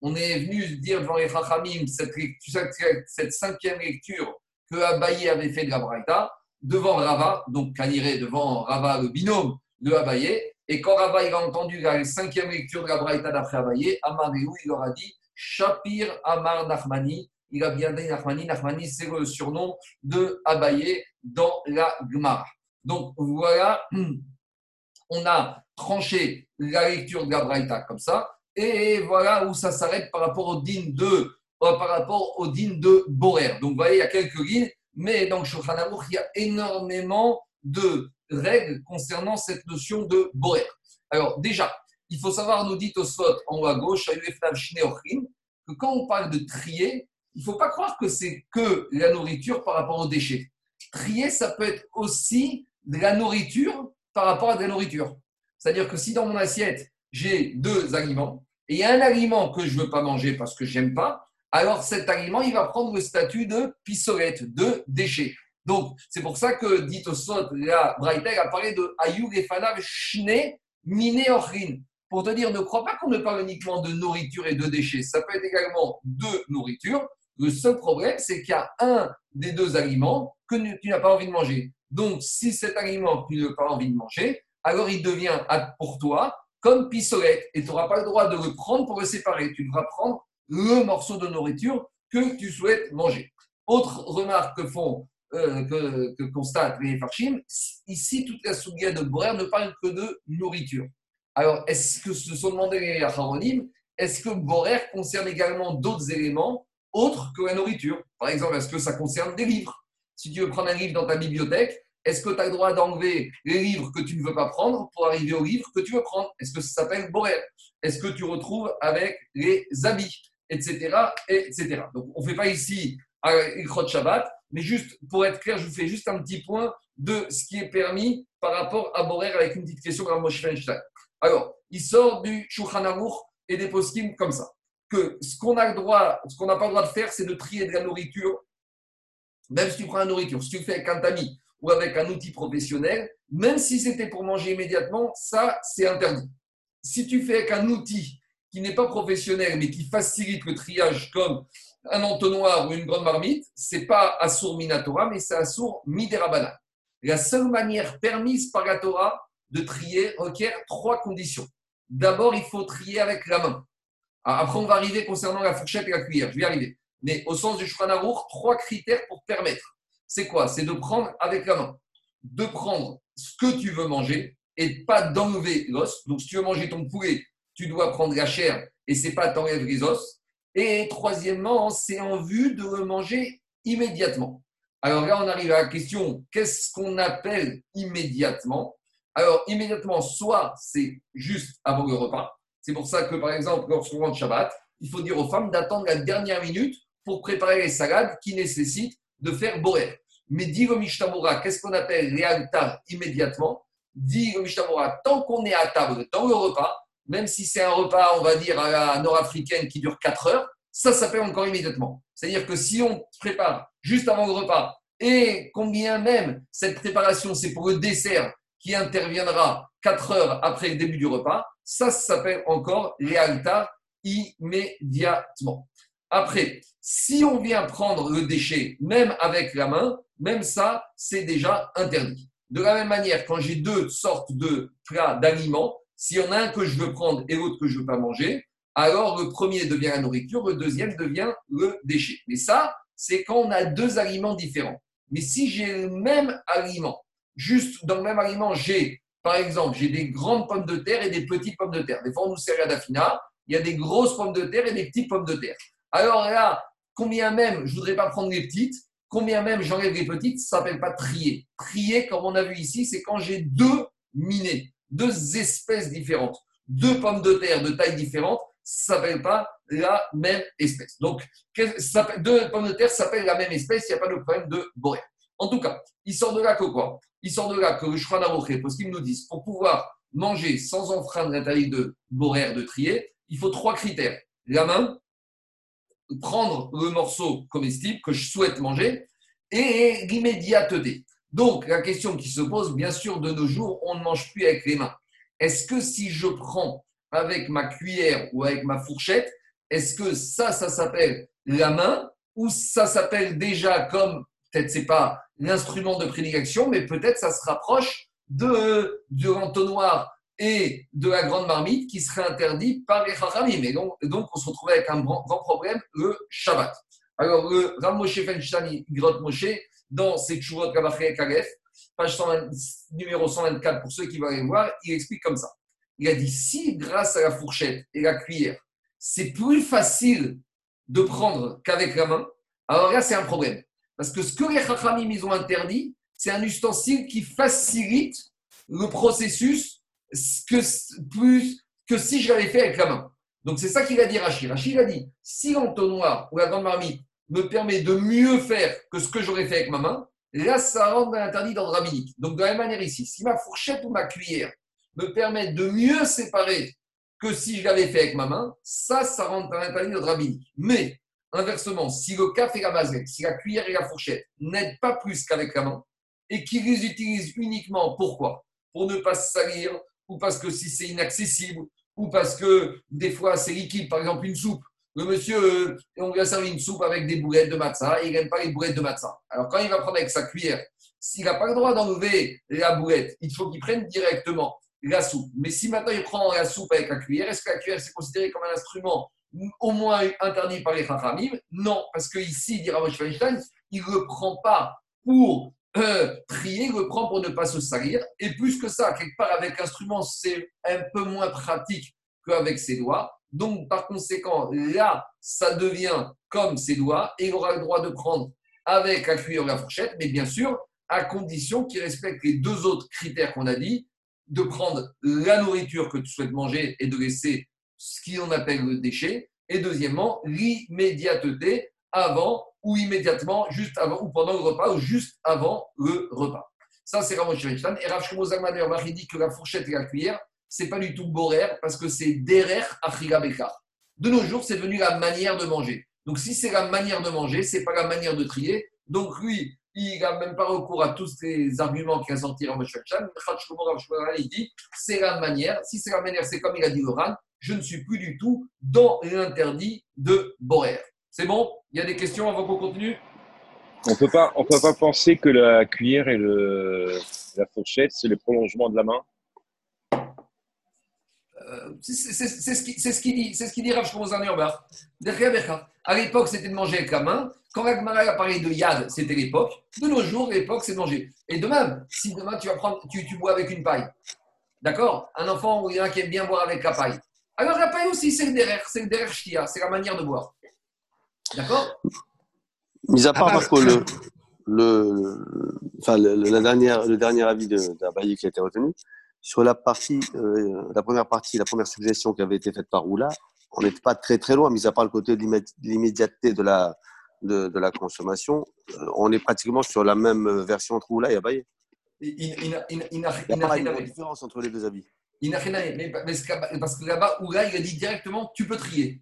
A: On est venu dire devant les Chachamim cette, cinquième lecture que Abaye avait fait de la Braïta devant Rava, donc Kaniré devant Rava, le binôme de Abaye. Et quand Rava a entendu la cinquième lecture de la Braïta d'après Abaye, Amaréou, il leur a dit Shapir Amar Nachmani. Il a bien dit Nachmani. Nachmani, c'est le surnom de Abaye dans la Gemara. Donc voilà, on a tranché la lecture de la Braïta comme ça. Et voilà où ça s'arrête par rapport au din de, euh, par rapport au din Borer. Donc vous voyez, il y a quelques lignes, mais dans le Shulchan il y a énormément de règles concernant cette notion de Borer. Alors déjà, il faut savoir, nous dit Tosfot en haut à gauche, que quand on parle de trier, il ne faut pas croire que c'est que la nourriture par rapport aux déchets. Trier, ça peut être aussi de la nourriture par rapport à de la nourriture. C'est-à-dire que si dans mon assiette, j'ai deux aliments, et il y a un aliment que je ne veux pas manger parce que je n'aime pas, alors cet aliment, il va prendre le statut de pissolette, de déchet. Donc, c'est pour ça que, dit au sot, la Braïtel a parlé de Ayou Fanav Shne Mine Pour te dire, ne crois pas qu'on ne parle uniquement de nourriture et de déchets. Ça peut être également de nourriture. Le seul problème, c'est qu'il y a un des deux aliments que tu n'as pas envie de manger. Donc, si cet aliment, tu n'as pas envie de manger, alors il devient pour toi comme pissolette et tu n'auras pas le droit de le prendre pour le séparer. Tu devras prendre le morceau de nourriture que tu souhaites manger. Autre remarque que font, euh, que, constatent les farchim, ici toute la souga de Borer ne parle que de nourriture. Alors, est-ce que se sont demandé les Acharonim, est-ce que Borer concerne également d'autres éléments? Autres que la nourriture Par exemple, est-ce que ça concerne des livres? Si tu veux prendre un livre dans ta bibliothèque, est-ce que tu as le droit d'enlever les livres que tu ne veux pas prendre pour arriver aux livres que tu veux prendre? Est-ce que ça s'appelle Borel Est-ce que tu retrouves avec les habits Etc. etc. Donc, on ne fait pas ici un Ilkhot Shabbat, mais juste pour être clair, je vous fais juste un petit point de ce qui est permis par rapport à Borel avec une petite question à Moshe Feinstein. Alors, il sort du Shulchan et des poskim comme ça. Ce qu'on a le droit, ce qu'on n'a pas le droit de faire, c'est de trier de la nourriture même si tu prends la nourriture, si tu fais avec un tamis ou avec un outil professionnel, même si c'était pour manger immédiatement, ça, c'est interdit. Si tu fais avec un outil qui n'est pas professionnel, mais qui facilite le triage comme un entonnoir ou une grande marmite, c'est pas Assur Minatora, mais c'est Assur Miderabana. La seule manière permise par la Torah de trier requiert trois conditions. D'abord, il faut trier avec la main. Après, on va arriver concernant la fourchette et la cuillère. Je vais y arriver mais au sens du Shulchan trois critères pour permettre. C'est quoi? C'est de prendre avec la main, de prendre ce que tu veux manger et pas d'enlever l'os. Donc, si tu veux manger ton poulet, tu dois prendre la chair et c'est pas t'enlèves les os. Et troisièmement, c'est en vue de le manger immédiatement. Alors là, on arrive à la question qu'est-ce qu'on appelle immédiatement? Alors, immédiatement, soit c'est juste avant le repas. C'est pour ça que, par exemple, lorsqu'on rentre Shabbat, il faut dire aux femmes d'attendre la dernière minute pour préparer les salades qui nécessitent de faire borer. Mais dit le Mishtamura, qu'est-ce qu'on appelle les immédiatement? Dit le Mishtamura, tant qu'on est à table dans le repas, même si c'est un repas, on va dire, à la nord-africaine qui dure 4 heures, ça s'appelle encore immédiatement. C'est-à-dire que si on prépare juste avant le repas, et combien même cette préparation, c'est pour le dessert qui interviendra 4 heures après le début du repas, ça, s'appelle encore les immédiatement. Après, si on vient prendre le déchet, même avec la main, même ça, c'est déjà interdit. De la même manière, quand j'ai deux sortes de plats d'aliments, s'il y en a un que je veux prendre et l'autre que je ne veux pas manger, alors le premier devient la nourriture, le deuxième devient le déchet. Mais ça, c'est quand on a deux aliments différents. Mais si j'ai le même aliment, juste dans le même aliment, j'ai, par exemple, j'ai des grandes pommes de terre et des petites pommes de terre. Des fois, on nous sert à dafina, il y a des grosses pommes de terre et des petites pommes de terre. Alors là, combien même, je ne voudrais pas prendre les petites, combien même j'enlève les petites, ça ne s'appelle pas trier. Trier, comme on a vu ici, c'est quand j'ai deux minés, deux espèces différentes, deux pommes de terre de taille différente. ça ne s'appelle pas la même espèce. Donc, deux pommes de terre s'appellent la même espèce, il n'y a pas de problème de borer. En tout cas, il sort de là que quoi? Il sort de là que le Shran parce qu'ils nous disent, pour pouvoir manger sans enfreindre l'interdit de borer, de trier, il faut trois critères. La main, prendre le morceau comestible que je souhaite manger et l'immédiateté. Donc, la question qui se pose, bien sûr, de nos jours, on ne mange plus avec les mains. Est-ce que si je prends avec ma cuillère ou avec ma fourchette, est-ce que ça, ça s'appelle la main ou ça s'appelle déjà comme, peut-être c'est pas l'instrument de prédilection, mais peut-être ça se rapproche de, de l'entonnoir et de la grande marmite qui serait interdit par les chachamim. Et donc, donc, on se retrouve avec un grand, problème, le Shabbat. Alors, le Ram Moshe Fenstein, Grot Moshe, dans ses Tchuvot Kabachet Kalef, page numéro 124, pour ceux qui vont aller voir, il explique comme ça. Il a dit si, grâce à la fourchette et la cuillère, c'est plus facile de prendre qu'avec la main, alors là, c'est un problème. Parce que ce que les Chachamim, ils ont interdit, c'est un ustensile qui facilite le processus que, plus que si je l'avais fait avec la main. Donc c'est ça qu'il a dit Rachid. Rachid a dit si l'entonnoir ou la grande marmite me permet de mieux faire que ce que j'aurais fait avec ma main, là, ça rentre dans l'interdit d'ordre rabbinique. Donc, de la même manière ici, si ma fourchette ou ma cuillère me permettent de mieux séparer que si je l'avais fait avec ma main, ça, ça rentre dans l'interdit d'ordre rabbinique. Mais, inversement, si le café et la mazette, si la cuillère et la fourchette n'aident pas plus qu'avec la main, et qu'ils les utilisent uniquement, pourquoi? Pour ne pas se salir, ou parce que si c'est inaccessible, ou parce que des fois c'est liquide, par exemple une soupe, le monsieur, euh, on lui a servi une soupe avec des boulettes de matzah et il n'aime pas les boulettes de matzah. Alors, quand il va prendre avec sa cuillère, s'il n'a pas le droit d'enlever la boulette, il faut qu'il prenne directement la soupe. Mais si maintenant il prend la soupe avec la cuillère, est-ce que la cuillère c'est considéré comme un instrument au moins interdit par les chachamim Non, parce que ici, dit Rav il ne le prend pas pour euh, trier, il le prend pour ne pas se salir. Et plus que ça, quelque part avec l'instrument, c'est un peu moins pratique qu'avec ses doigts. Donc, par conséquent, là, ça devient comme ses doigts et il aura le droit de prendre avec la cuillère la fourchette, mais bien sûr, à condition qu'il respecte les deux autres critères qu'on a dit, de prendre la nourriture que tu souhaites manger et de laisser ce qu'on appelle le déchet, et deuxièmement, l'immédiateté avant ou immédiatement, juste avant ou pendant le repas ou juste avant le repas. Ça, c'est Ramosh Et Rav Shlomo dit que la fourchette et la cuillère, c'est pas du tout borer parce que c'est derer achiga bekar. De nos jours, c'est devenu la manière de manger. Donc, si c'est la manière de manger, c'est pas la manière de trier. Donc, lui, il n'a même pas recours à tous ces arguments qu'il a sortis en Meshachan. Il dit c'est la manière. Si c'est la manière, c'est comme il a dit Laurent, je ne suis plus du tout dans l'interdit de Borer. C'est bon? Il y a des questions avant qu'on continue?
B: On peut pas, on peut pas penser que la cuillère et le, la fourchette, c'est le prolongement de la main?
A: Euh, c'est ce qu'il ce qui dit, c'est ce qu'il dit Rav À l'époque, c'était de manger avec la main. Quand Ragmara a parlé de yad, c'était l'époque. De nos jours, l'époque, c'est de manger. Et de même, si demain tu vas prendre, tu, tu bois avec une paille, d'accord? Un enfant ou il y en a qui aime bien boire avec la paille. Alors la paille aussi, c'est le derrière, c'est le derrière shkia, c'est la manière de boire. D'accord?
D: Mis à part, ah, Marco, le, le, enfin, le, la dernière, le dernier avis d'Abaye qui a été retenu, sur la partie, euh, la première partie, la première suggestion qui avait été faite par Roula, on n'était pas très très loin, mis à part le côté de l'immédiateté de la, de, de, la consommation. Euh, on est pratiquement sur la même version entre Roula et Abaye.
A: Il n'y a
D: pas de différence entre les deux avis.
A: Il n'a rien à parce que là-bas, Oula, il a dit directement tu peux trier.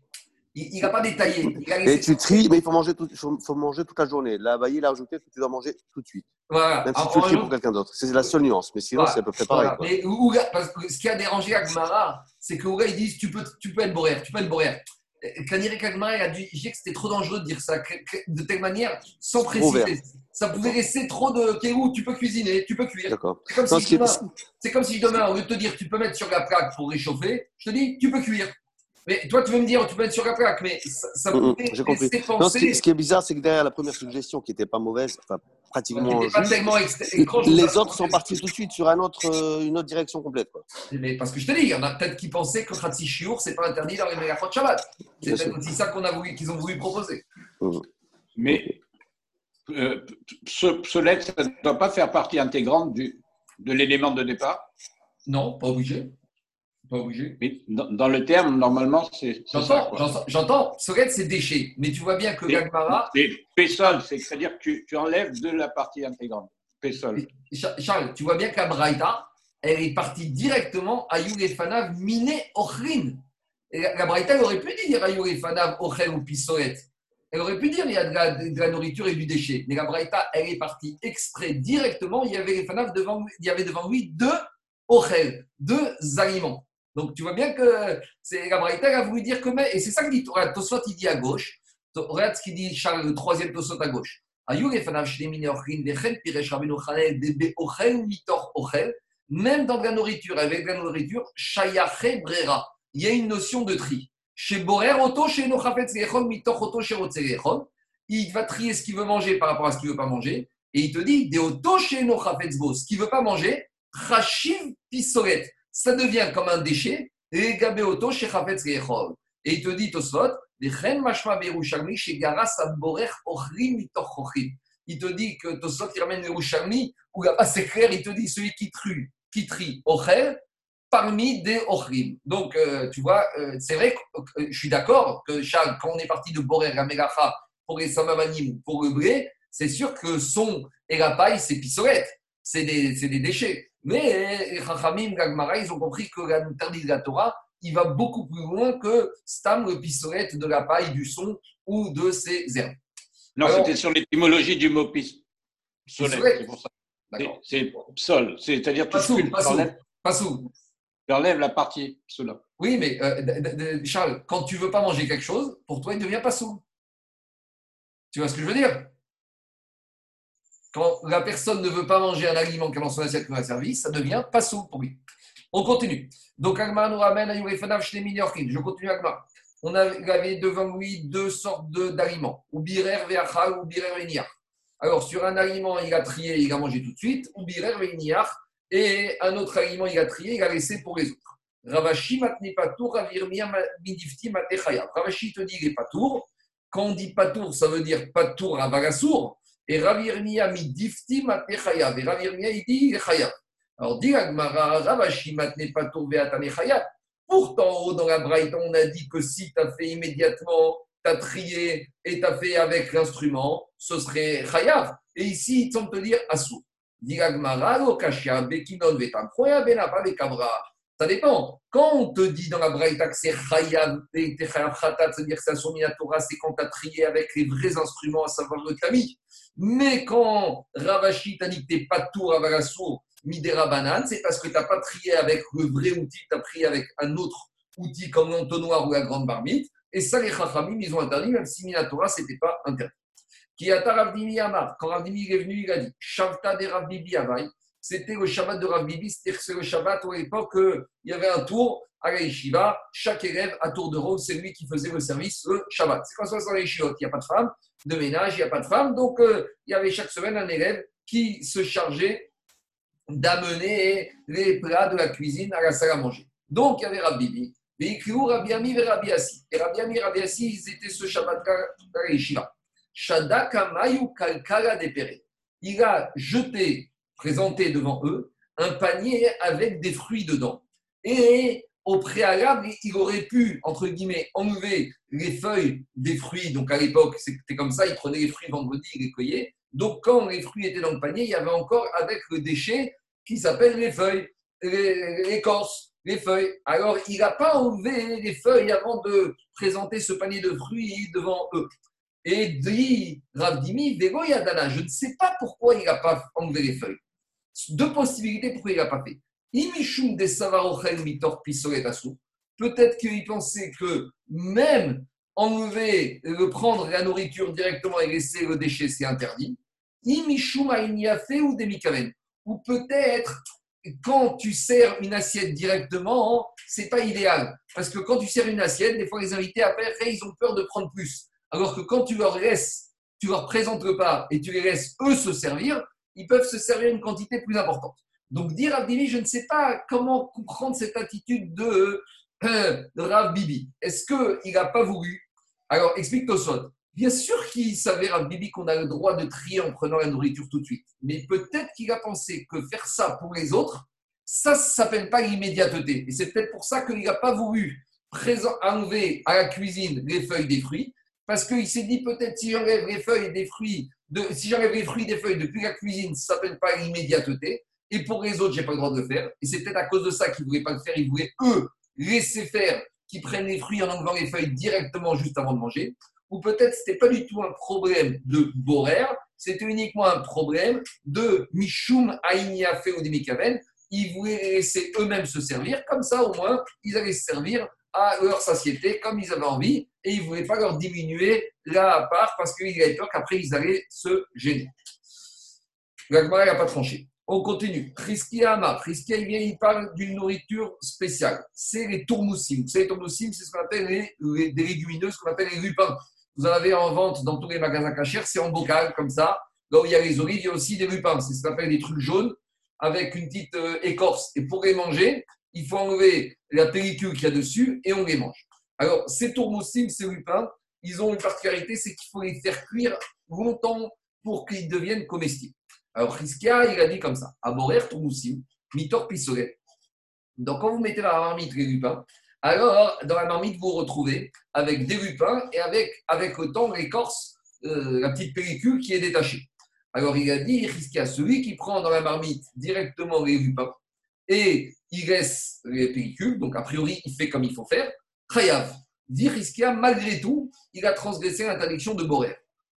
A: Il n'a pas détaillé.
D: Mais tu tries, mais il faut manger, tout, faut manger toute la journée. La Bailly, il a ajouté que tu dois manger tout de suite.
A: Voilà.
D: Même si tu tries pour quelqu'un d'autre. C'est la seule nuance. Mais sinon, c'est à peu près pareil.
A: Mais parce que ce qui a dérangé Agmara, c'est que Ouga, ils disent tu peux, tu peux être boréer, tu peux être boréer. Kanirek Agmara, il a dit que c'était trop dangereux de dire ça de telle manière, sans préciser. Ça pouvait laisser trop de Kéhou, tu peux cuisiner, tu peux cuire. C'est comme, si c'est comme si demain, au lieu de te dire tu peux mettre sur la plaque pour réchauffer, je te dis tu peux cuire. Mais toi, tu veux me dire, tu peux être sur la plaque, mais ça, ça mm, mm,
D: J'ai compris. Non, ce, qui, est bizarre, c'est que derrière la première suggestion, qui n'était pas mauvaise, enfin, pratiquement juste, pas les autres sont partis tout de suite sur un autre, euh, une autre direction complète. Quoi.
A: Mais parce que je te dis, il y en a peut-être qui pensaient que Khatsi Shiour, ce n'est pas interdit dans les Megafot Shabbat. C'est peut-être aussi ça qu'on a voulu, qu'ils ont voulu proposer.
E: Mm. Mais euh, ce, ce ça ne doit pas faire partie intégrante du, de l'élément de départ
A: Non, pas obligé. Pas obligé.
E: Mais dans, le terme, normalement, c'est.
A: J'entends, j'entends. Soret, c'est déchet. Mais tu vois bien que Gagmara.
E: C'est Pessol, c'est-à-dire que tu, tu, enlèves de la partie intégrante. Pessol.
A: Charles, tu vois bien qu'Abraïta, elle est partie directement à Yulefanav Miné Ochrin. La Braïta, aurait pu dire à Yulefanav Ochel ou Pisoret. Elle aurait pu dire il y a de la, nourriture et du déchet. Mais la Braïta, elle est partie exprès directement. Il y avait, devant, lui deux Ochel, deux aliments. Donc tu vois bien que c'est la Braïta a voulu dire que et c'est ça que dit Tosot il dit à gauche. Regarde ce qu'il dit Charles, le troisième Tosot à gauche. Même dans de la nourriture, avec de la nourriture, brera. Il y a une notion de tri. Chez Borer, Oto, chez Mitoch, Oto, chez Il va trier ce qu'il veut manger par rapport à ce qu'il ne veut pas manger. Et il te dit, de Oto, chez Ce qu'il ne veut pas manger, Trashiv Pisoret ça devient comme un déchet. Et Gabéoto chez Chafetz Et il te dit, Tosfot, il te dit que Tosfot, il ramène Yerushalmi, où là-bas c'est clair, il te dit celui qui trie, qui trie Ochel, parmi des Ochrim. Donc, euh, tu vois, euh, c'est vrai que euh, je suis d'accord que Charles, quand on est parti de Borer à Megacha pour les Samamanim, pour le blé, c'est sûr que son et la paille, c'est pissolette, c'est des, des déchets. Mais les Chachamim, Gagmara, ils ont compris que l'interdit de la Torah, il va beaucoup plus loin que Stam, le pistolet de la paille, du son ou de ses herbes.
E: Non, c'était sur l'étymologie du mot pistolet. C'est pour ça. C'est sol, c'est-à-dire
A: que tu enlèves,
E: tu enlèves la partie cela.
A: Oui, mais euh, Charles, quand tu veux pas manger quelque chose, pour toi, il devient pas sous. Tu vois ce que je veux dire? Quand la personne ne veut pas manger un aliment qu'elle dans son assiette qu'on a servi, ça devient pas sous pour lui. On continue. Donc, Agma nous ramène à Je continue Agma. On avait devant lui deux sortes d'aliments, ou birer ve'achal ou birer ve'niach. Alors, sur un aliment, il a trié, il a mangé tout de suite, ou birer ve'niach, et un autre aliment, il a trié, il a laissé pour les autres. Ravashi matni patour, ravirmia midifti matechaya. Ravashi te dit il est patour. Quand on dit patour, ça veut dire patour à Bagassour. Et Rav Yirmiya mi difti matne chayav. Et Rav Yirmiya, il dit, il est chayav. Alors, dit Agmara, Ravashi matne patou ve'atane chayav. Pourtant, dans la Braïta, on a dit que si tu as fait immédiatement, tu as trié et tu as fait avec l'instrument, ce serait chayav. Et ici, ils sont te dire asou. Ça dépend. Quand on te dit dans la Braïta que c'est chayav, c'est-à-dire que c'est quand tu as trié avec les vrais instruments, à savoir le tamis. Mais quand Ravashi t'a dit que tu pas tour à Valassour, Midera Banane, c'est parce que tu n'as pas trié avec le vrai outil, tu as trié avec un autre outil comme l'entonnoir ou la grande marmite. Et ça, les Chachamim, ils ont interdit, même si Minatora, ce n'était pas interdit. Kiata Ravdimi Amar, quand Ravdimi est venu, il a dit Shavta de Ravbibi Avai, c'était le Shabbat de Ravbibi, c'est le Shabbat où à l'époque, euh, il y avait un tour à la yeshiva, chaque élève à tour de rôle, c'est lui qui faisait le service le Shabbat. C'est comme ça dans les il n'y a pas de femme, de ménage, il n'y a pas de femme, donc euh, il y avait chaque semaine un élève qui se chargeait d'amener les plats de la cuisine à la salle à manger. Donc il y avait Rabbi Bibi, et Rabbi Ami et Rabbi Assi. Et Rabbi Ami et Rabbi Assi, ils étaient ce Shabbat à la yeshiva. Shadaka Mayu Kalkala Depere. Il a jeté, présenté devant eux, un panier avec des fruits dedans. Et au préalable, il aurait pu, entre guillemets, enlever les feuilles des fruits. Donc à l'époque, c'était comme ça, il prenait les fruits vendredi, il les cueillait. Donc quand les fruits étaient dans le panier, il y avait encore avec le déchet qui s'appelle les feuilles, l'écorce, les feuilles. Alors il n'a pas enlevé les feuilles avant de présenter ce panier de fruits devant eux. Et dit Ravdimi, Yadana, je ne sais pas pourquoi il n'a pas enlevé les feuilles. Deux possibilités pourquoi il n'a pas fait. Imishum des mitor Peut-être qu'il pensait que même enlever, le prendre la nourriture directement et laisser le déchet, c'est interdit. Imishum fait ou. Ou peut-être quand tu sers une assiette directement, c'est pas idéal. Parce que quand tu sers une assiette, des fois les invités après, ils ont peur de prendre plus. Alors que quand tu leur laisses, tu leur présentes le pas et tu les laisses eux se servir, ils peuvent se servir une quantité plus importante. Donc, dire Rav Bibi, je ne sais pas comment comprendre cette attitude de, euh, Rav Bibi. Est-ce qu'il n'a pas voulu? Alors, explique Tosot. Bien sûr qu'il savait, Rav Bibi, qu'on a le droit de trier en prenant la nourriture tout de suite. Mais peut-être qu'il a pensé que faire ça pour les autres, Ça, ça ne s'appelle pas l'immédiateté. Et c'est peut-être pour ça qu'il n'a pas voulu présent, enlever à la cuisine les feuilles des fruits, parce qu'il s'est dit peut-être si j'enlève les feuilles des fruits, si j'enlève les fruits des feuilles depuis la cuisine, ça ne s'appelle pas l'immédiateté. Et pour les autres, je n'ai pas le droit de le faire. Et c'est peut-être à cause de ça qu'ils ne voulaient pas le faire. Ils voulaient, eux, laisser faire, qu'ils prennent les fruits en enlevant les feuilles directement juste avant de manger. Ou peut-être ce n'était pas du tout un problème de borer, c'était uniquement un problème de Mishum Aïniafe ou Demikaven. Ils voulaient laisser eux-mêmes se servir. Comme ça, au moins, ils allaient se servir à leur satiété comme ils avaient envie et ils ne voulaient pas leur diminuer la part parce qu'ils avaient peur qu'après ils allaient se gêner. L'Agmara n'a pas tranché. On continue. Priskia Ama. Priskia, il parle d'une nourriture spéciale. C'est les tourmoussim. Savez, les tourmoussim, c'est ce qu'on appelle les, des légumineuses, ce qu'on appelle les lupins. Vous en avez en vente dans tous les magasins cachers, c'est en bocal, comme ça. Là où il y a les olives, il y a aussi des lupins. C'est ce qu'on appelle des trucs jaunes avec une petite euh, écorce. Et pour les manger, il faut enlever la pellicule qu'il y a dessus et on les mange. Alors, ces tourmoussim, ces lupins, ils ont une particularité, c'est qu'il faut les faire cuire longtemps pour qu'ils deviennent comestibles. Alors, Riskia, il a dit comme ça Aborer tourmoussim, mitor pistolet. Donc, quand vous mettez dans la marmite les lupins, alors dans la marmite, vous, retrouvez avec des lupins et avec, avec le temps l'écorce, euh, la petite pellicule qui est détachée. Alors, il a dit Riskia, celui qui prend dans la marmite directement les lupins et il laisse les pellicules, donc a priori, il fait comme il faut faire. Chayav, dit Riskia, malgré tout, il a transgressé l'interdiction de Borer.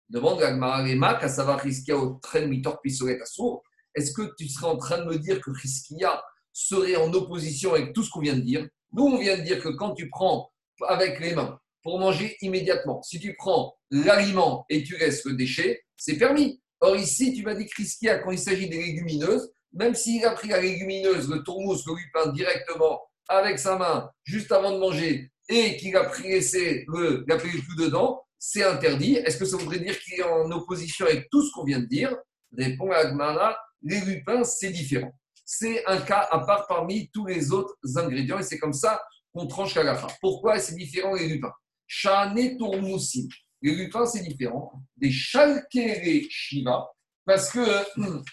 A: Demande à à savoir Riskia au train mitor pistolet à sourd. Est-ce que tu serais en train de me dire que Riskia serait en opposition avec tout ce qu'on vient de dire? Nous, on vient de dire que quand tu prends avec les mains pour manger immédiatement, si tu prends l'aliment et tu laisses le déchet, c'est permis. Or ici, tu m'as dit Riskia, quand il s'agit des légumineuses, même s'il a pris la légumineuse, le tourmousse, le lupin directement avec sa main juste avant de manger et qu'il a pris le, la pellicule dedans, c'est interdit. Est-ce que ça voudrait dire qu'il est en opposition avec tout ce qu'on vient de dire? Répond Agmara, les lupins, c'est différent. C'est un cas à part parmi tous les autres ingrédients et c'est comme ça qu'on tranche la Pourquoi c'est différent les lupins? Chane tourmoussim. Les lupins, c'est différent des chalkere shiva parce que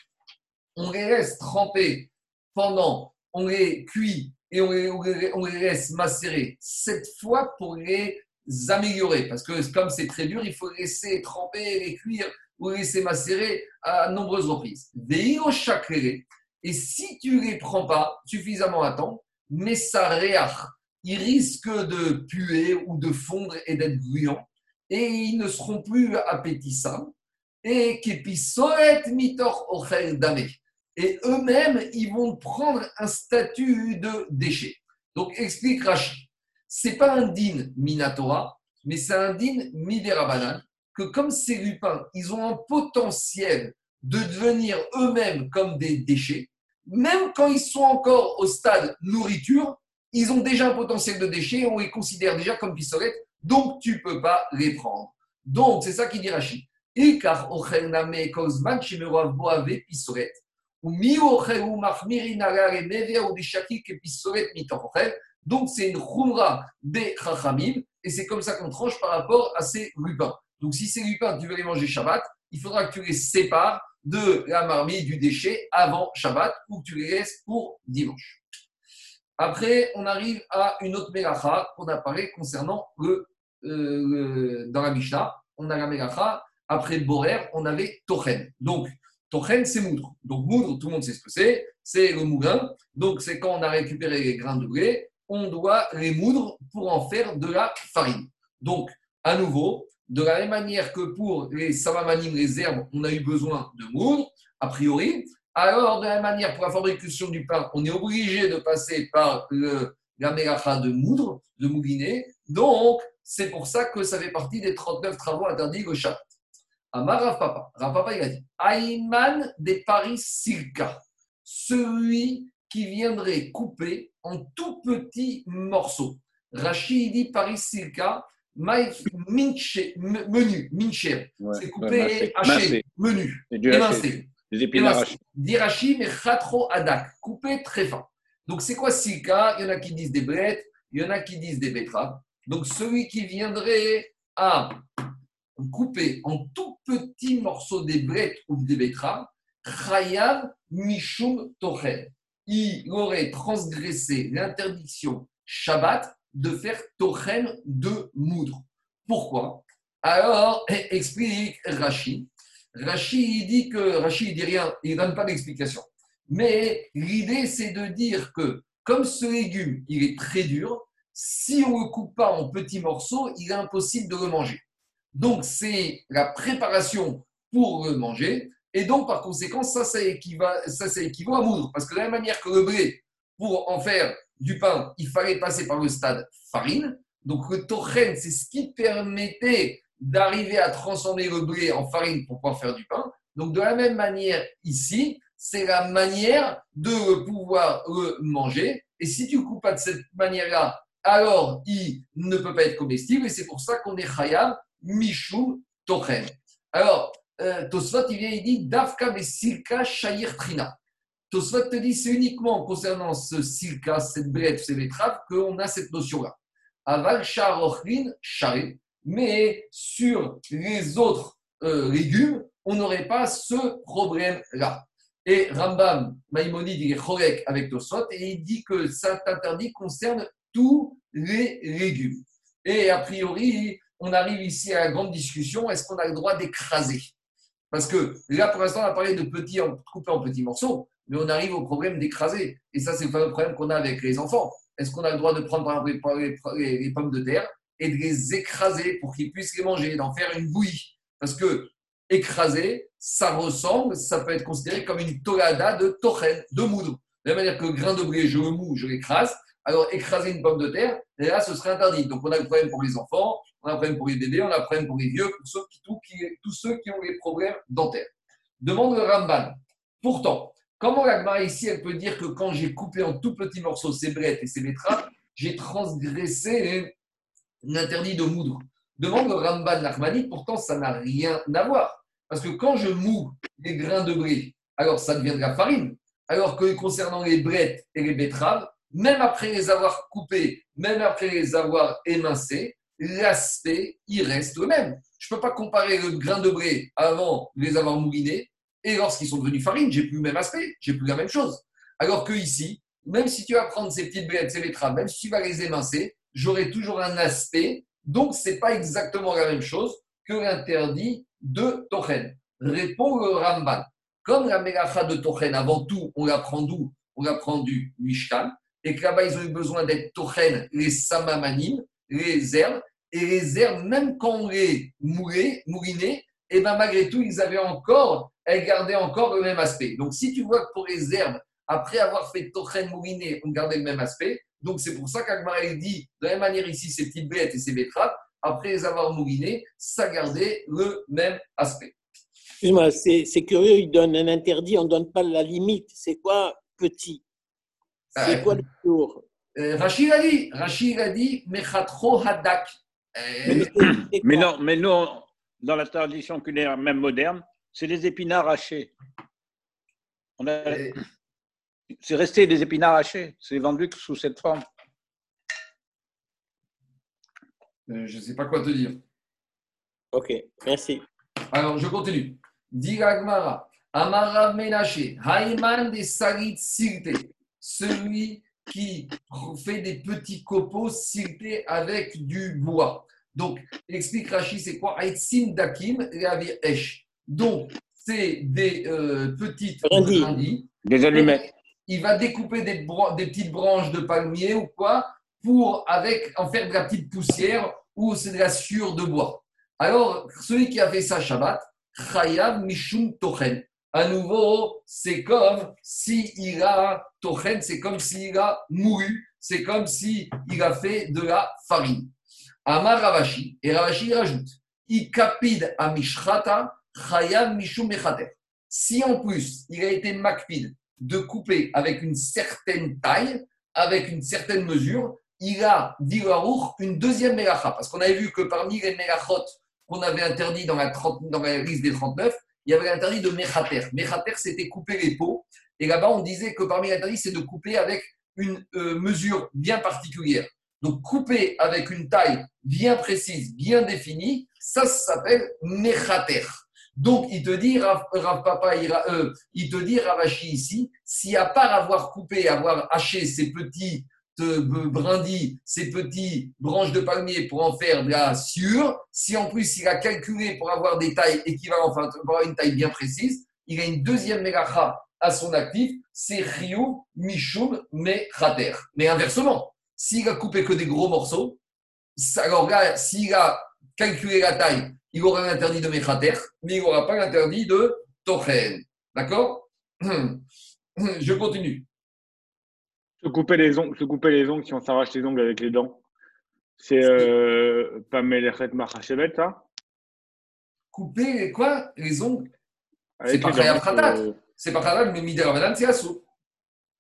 A: on les laisse tremper pendant, on les cuit et on les, laisse macérer sept fois pour les améliorer. Parce que comme c'est très dur, il faut laisser tremper, les cuire ou laisser macérer à nombreuses reprises. Des et si tu ne les prends pas suffisamment à temps, mais ça réach, ils risquent de puer ou de fondre et d'être bruyants et ils ne seront plus appétissants. Et qu'épisoet mitor ochel damé et eux-mêmes, ils vont prendre un statut de déchet. Donc, explique Rashi, c'est pas un din minatora, mais c'est un din miderabanan, que comme ces lupins, ils ont un potentiel de devenir eux-mêmes comme des déchets, même quand ils sont encore au stade nourriture, ils ont déjà un potentiel de déchets, on les considère déjà comme pistolets, donc tu ne peux pas les prendre. Donc, c'est ça qui dit kozman boave pistolet. Donc, c'est une khumra des chachamim, et c'est comme ça qu'on tranche par rapport à ces lupins. Donc, si ces lupins, tu veux les manger Shabbat, il faudra que tu les sépares de la marmite, du déchet, avant Shabbat, ou que tu les laisses pour dimanche. Après, on arrive à une autre mélacha qu'on a parlé concernant le, euh, dans la Mishnah. On a la mélacha, après Borer, on avait Tochen. Donc, Tochen, c'est moudre. Donc, moudre, tout le monde sait ce que c'est. C'est le moulin. Donc, c'est quand on a récupéré les grains de blé, on doit les moudre pour en faire de la farine. Donc, à nouveau, de la même manière que pour les savamanim, les herbes, on a eu besoin de moudre, a priori, alors de la même manière, pour la fabrication du pain, on est obligé de passer par le, la mélacha de moudre, de mouliner. Donc, c'est pour ça que ça fait partie des 39 travaux interdits au chat. Amar Rav Papa. Rav Papa, il a dit Aïman des Paris Silka, celui qui viendrait couper en tout petits morceaux. Rachid dit Paris Silka, minche, menu, mincher. c'est coupé, haché, menu, émincé.
B: Des épines.
A: D'irachi, mais chatro adak, coupé très fin. Donc c'est quoi Silka Il y en a qui disent des brettes, il y en a qui disent des betteraves. Donc celui qui viendrait à couper en tout petits morceaux des brettes ou des betteraves, chayav mishum tochen. il aurait transgressé l'interdiction Shabbat de faire tochen de moudre. Pourquoi? Alors, explique Rachid. Rachid dit que Rachid dit rien, il ne donne pas d'explication. Mais l'idée, c'est de dire que comme ce légume, il est très dur, si on ne le coupe pas en petits morceaux, il est impossible de le manger. Donc, c'est la préparation pour le manger. Et donc, par conséquent, ça, ça équivaut, ça, à moudre. Parce que de la même manière que le blé, pour en faire du pain, il fallait passer par le stade farine. Donc, le tochen, c'est ce qui permettait d'arriver à transformer le blé en farine pour pouvoir faire du pain. Donc, de la même manière, ici, c'est la manière de pouvoir le manger. Et si tu coupes pas de cette manière-là, alors il ne peut pas être comestible. Et c'est pour ça qu'on est chayab mishum tochen. Alors, euh, il vient, il dit Dafka silka shayir trina. Tosfot te dit c'est uniquement concernant ce silka, cette brette, ces betteraves, qu'on a cette notion-là. Aval sharochlin share. Mais sur les autres euh, légumes, on n'aurait pas ce problème-là. Et Rambam, Maïmonide, il est chorek avec Tosfot et il dit que cet interdit concerne tous les légumes. Et a priori, on arrive ici à la grande discussion est-ce qu'on a le droit d'écraser? Parce que là, pour l'instant, on a parlé de petits, coupés en petits morceaux, mais on arrive au problème d'écraser. Et ça, c'est le problème qu'on a avec les enfants. Est-ce qu'on a le droit de prendre, exemple, les, pommes de terre et de les écraser pour qu'ils puissent les manger, d'en faire une bouillie? Parce que écraser, ça ressemble, ça peut être considéré comme une tolada de tochen, de moudre. De la manière que grain de blé, je le mou, je l'écrase, alors écraser une pomme de terre, là, ce serait interdit. Donc, on a le problème pour les enfants, on a le problème pour les bébés, on a le problème pour les vieux, pour ceux qui, tous ceux qui ont des problèmes dentaires. Demande le Ramban. Pourtant, comment l'Agmara ici, elle peut dire que quand j'ai coupé en tout petits morceaux ces brettes et ces betteraves, j'ai transgressé l'interdit de moudre? Demande le Ramban Nachmani, pourtant ça n'a rien à voir. Parce que quand je moue les grains de blé, alors ça devient de la farine. Alors que concernant les brettes et les betteraves, même après les avoir coupés, même après les avoir émincés, l'aspect, il reste le même. Je ne peux pas comparer le grain de blé avant de les avoir moulinés et lorsqu'ils sont devenus farine, j'ai plus le même aspect, j'ai plus la même chose. Alors que ici, même si tu vas prendre ces petites brettes, ces betteraves, même si tu vas les émincer, j'aurai toujours un aspect. Donc, ce n'est pas exactement la même chose que l'interdit de Tochen. Répond le Ramban. Comme la mélacha de Tochen, avant tout, on la prend d'où? On la prend du Mishkan et que là-bas, ils ont eu besoin d'être tochen, les samamanim, les herbes, et les herbes, même quand on les mourait, mourinait, et eh ben malgré tout, ils avaient encore, elles gardaient encore le même aspect. Donc, si tu vois que pour les herbes, après avoir fait tochen mouriné, on gardait le même aspect, donc c'est pour ça qu'Agmara dit, de la même manière ici, ces petites bêtes et ces betteraves, après les avoir mourinés, ça gardait le même aspect.
C: Excuse-moi, c'est curieux, il donne un interdit, on ne donne pas la limite. C'est quoi petit? C'est quoi le tour?
A: euh, Rachid a dit, Rachid a dit, Mechatro Hadak.
E: Euh, mais, non, mais nous, dans la tradition culinaire, même moderne, c'est des épinards hachés. Euh, c'est resté des épinards hachés. C'est vendu sous cette forme.
A: je ne sais pas quoi te dire.
C: Ok, merci.
A: Alors, je continue. Diragmara, Amara Menaché, Haïman des Sarit Sirte celui qui fait des petits copeaux ciblés avec du bois. Donc, explique Rachid, c'est quoi Aïtsin Dakim Esh. Donc, c'est des euh, petites
E: brindilles. Des allumettes.
A: Il va découper des, des, petites branches de palmier ou quoi pour avec, en faire de la petite poussière ou c'est de la sueur de bois. Alors, celui qui a fait ça Shabbat, Chayab Mishum Tochen à nouveau, c'est comme s'il a tochen, c'est comme s'il a mouru, c'est comme s'il a fait de la farine. Amar Ravashi, et Ravashi rajoute, Ikapid a mishrata, chayam mishum mechater. Si en plus il a été makpid de couper avec une certaine taille, avec une certaine mesure, il a dit une deuxième mélacha. Parce qu'on avait vu que parmi les mélachot qu'on avait interdit dans la, dans la liste des 39, il y avait l'interdit de Mechater. Mechater, c'était couper les peaux. Et là-bas, on disait que parmi les interdits, c'est de couper avec une euh, mesure bien particulière. Donc, couper avec une taille bien précise, bien définie, ça, s'appelle Mechater. Donc, il te dit, Rav, Papa, euh, il te dit, Ravachi ici, si à part avoir coupé, avoir haché ces petits brindilles, ces petits branches de palmier pour en faire de la sûre, si en plus il a calculé pour avoir des tailles équivalentes, enfin pour avoir une taille bien précise, il a une deuxième mégacha à son actif, c'est Ryu Mishum Mechater. Mais inversement, s'il a coupé que des gros morceaux, s'il a calculé la taille, il aura l'interdit de Mechater, mais il n'aura pas l'interdit de Tochen. D'accord? Je continue.
F: Se couper les ongles, se couper les ongles si on s'arrache les ongles avec les dents. C'est euh, pas Melechet Machachevet, ça?
A: Couper quoi? Les ongles C'est pas Khayab Khatat. Euh, c'est pas Khatat, mais Midera c'est Assou.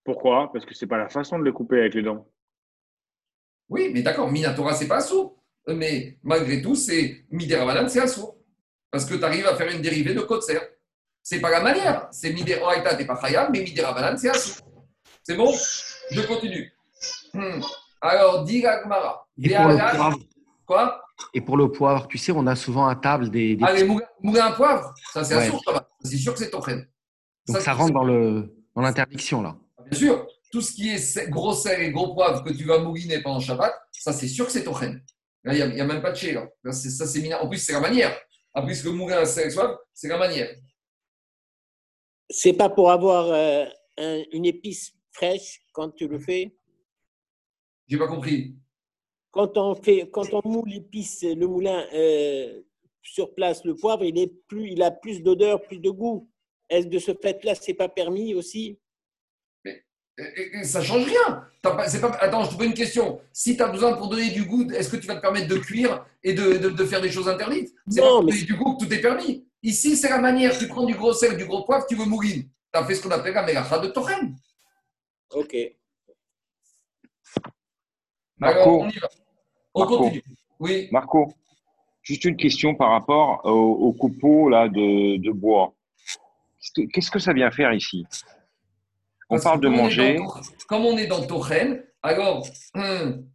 F: Pourquoi? Parce que c'est pas la façon de le couper avec les dents.
A: Oui, mais d'accord, Minatora, c'est pas Assou. Mais malgré tout, c'est Midera c'est Assou. Parce que tu arrives à faire une dérivée de Kotser. C'est pas la manière. C'est Midera et pas Khayab, mais Midera c'est Assou. C'est bon? Je continue. Hmm. Alors, dit Gmara.
G: Et pour le poivre
A: Quoi?
G: Et pour le poivre, tu sais, on a souvent à table des.
A: des ah, les moulins à poivre Ça, c'est ouais. C'est sûr que c'est ton
G: Donc, ça, ça rentre dans l'interdiction, là.
A: Ah, bien sûr. Tout ce qui est gros sel et gros poivre que tu vas mouliner pendant Shabbat, ça, c'est sûr que c'est ton il n'y a, même pas de chez là. ça, c'est En plus, c'est la manière. En plus, le moulin à sel et poivre, c'est la manière.
C: C'est pas pour avoir euh, une épice fraîche quand tu le fais?
A: J'ai pas compris.
C: Quand on, fait, quand on moule l'épice, le moulin euh, sur place, le poivre, il, est plus, il a plus d'odeur, plus de goût. Est-ce de ce fait-là, c'est pas permis aussi?
A: Mais ça change rien. Pas, pas, attends, je te pose une question. Si tu as besoin pour donner du goût, est-ce que tu vas te permettre de cuire et de, de, faire des choses interdites? C'est pas pour donner du goût que tout est permis. Ici, c'est la manière. Tu prends du gros sel, du gros poivre, tu veux mouliner. Tu as fait ce qu'on appelle la mélacha de Tochen.
C: Ok.
B: Marco,
A: on y va. On continue. Oui.
B: Marco, juste une question par rapport au, copeau là, de, bois. Qu'est-ce que ça vient faire ici? On parle de manger.
A: comme on est dans Tochen, alors, hum,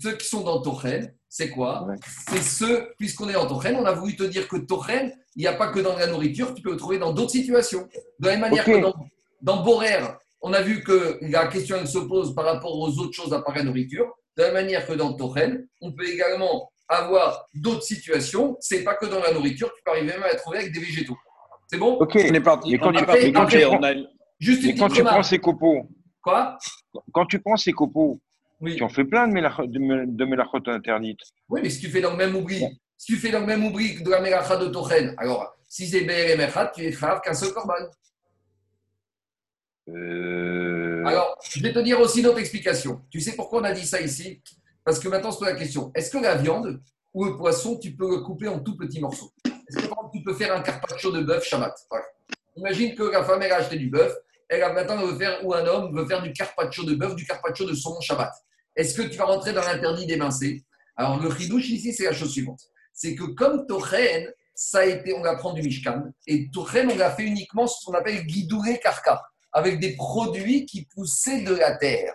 A: ceux qui sont dans Tochen, c'est quoi? C'est ceux, puisqu'on est en Tochen, on a voulu te dire que Tochen, il n'y a pas que dans la nourriture, tu peux le trouver dans d'autres situations. De la même manière que dans, dans Borer, on a vu que la question se pose par rapport aux autres choses à part la nourriture. De la manière que dans Tochen, on peut également avoir d'autres situations. C'est pas que dans la nourriture, tu peux arriver même à trouver avec des végétaux. C'est bon?
B: Ok. On est parti. quand, tu, quand tu prends ces copeaux.
A: Quoi?
B: Quand tu prends ces copeaux, tu en fais plein de, mélachotes de, interdites.
A: Oui, mais si tu fais dans le même oubli, si tu fais dans le même oubli de la mélacha de Tochen, alors si c'est Merchat, tu es grave qu'un seul corban.
B: Euh,
A: Alors, je vais te dire aussi une autre explication. Tu sais pourquoi on a dit ça ici? Parce que maintenant, c'est la question. Est-ce que la viande ou le poisson, tu peux le couper en tout petits morceaux? Est-ce que tu peux faire un carpaccio de bœuf Shabbat Imagine que la femme, elle a acheté du bœuf. Elle a maintenant veut faire, ou un homme veut faire du carpaccio de bœuf, du carpaccio de saumon Shabbat. Est-ce que tu vas rentrer dans l'interdit d'émincer? Alors, le chidouche ici, c'est la chose suivante. C'est que comme Tochen, ça a été, on l'apprend du Mishkan, et Tochen, on l'a fait uniquement ce qu'on appelle guidouré karka avec des produits qui poussaient de la terre.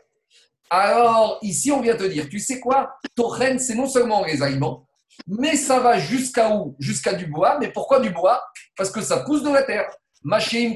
A: Alors, ici, on vient te dire, tu sais quoi Tochen, c'est non seulement les aliments, mais ça va jusqu'à où? Jusqu'à du bois. Mais pourquoi du bois? Parce que ça pousse de la terre.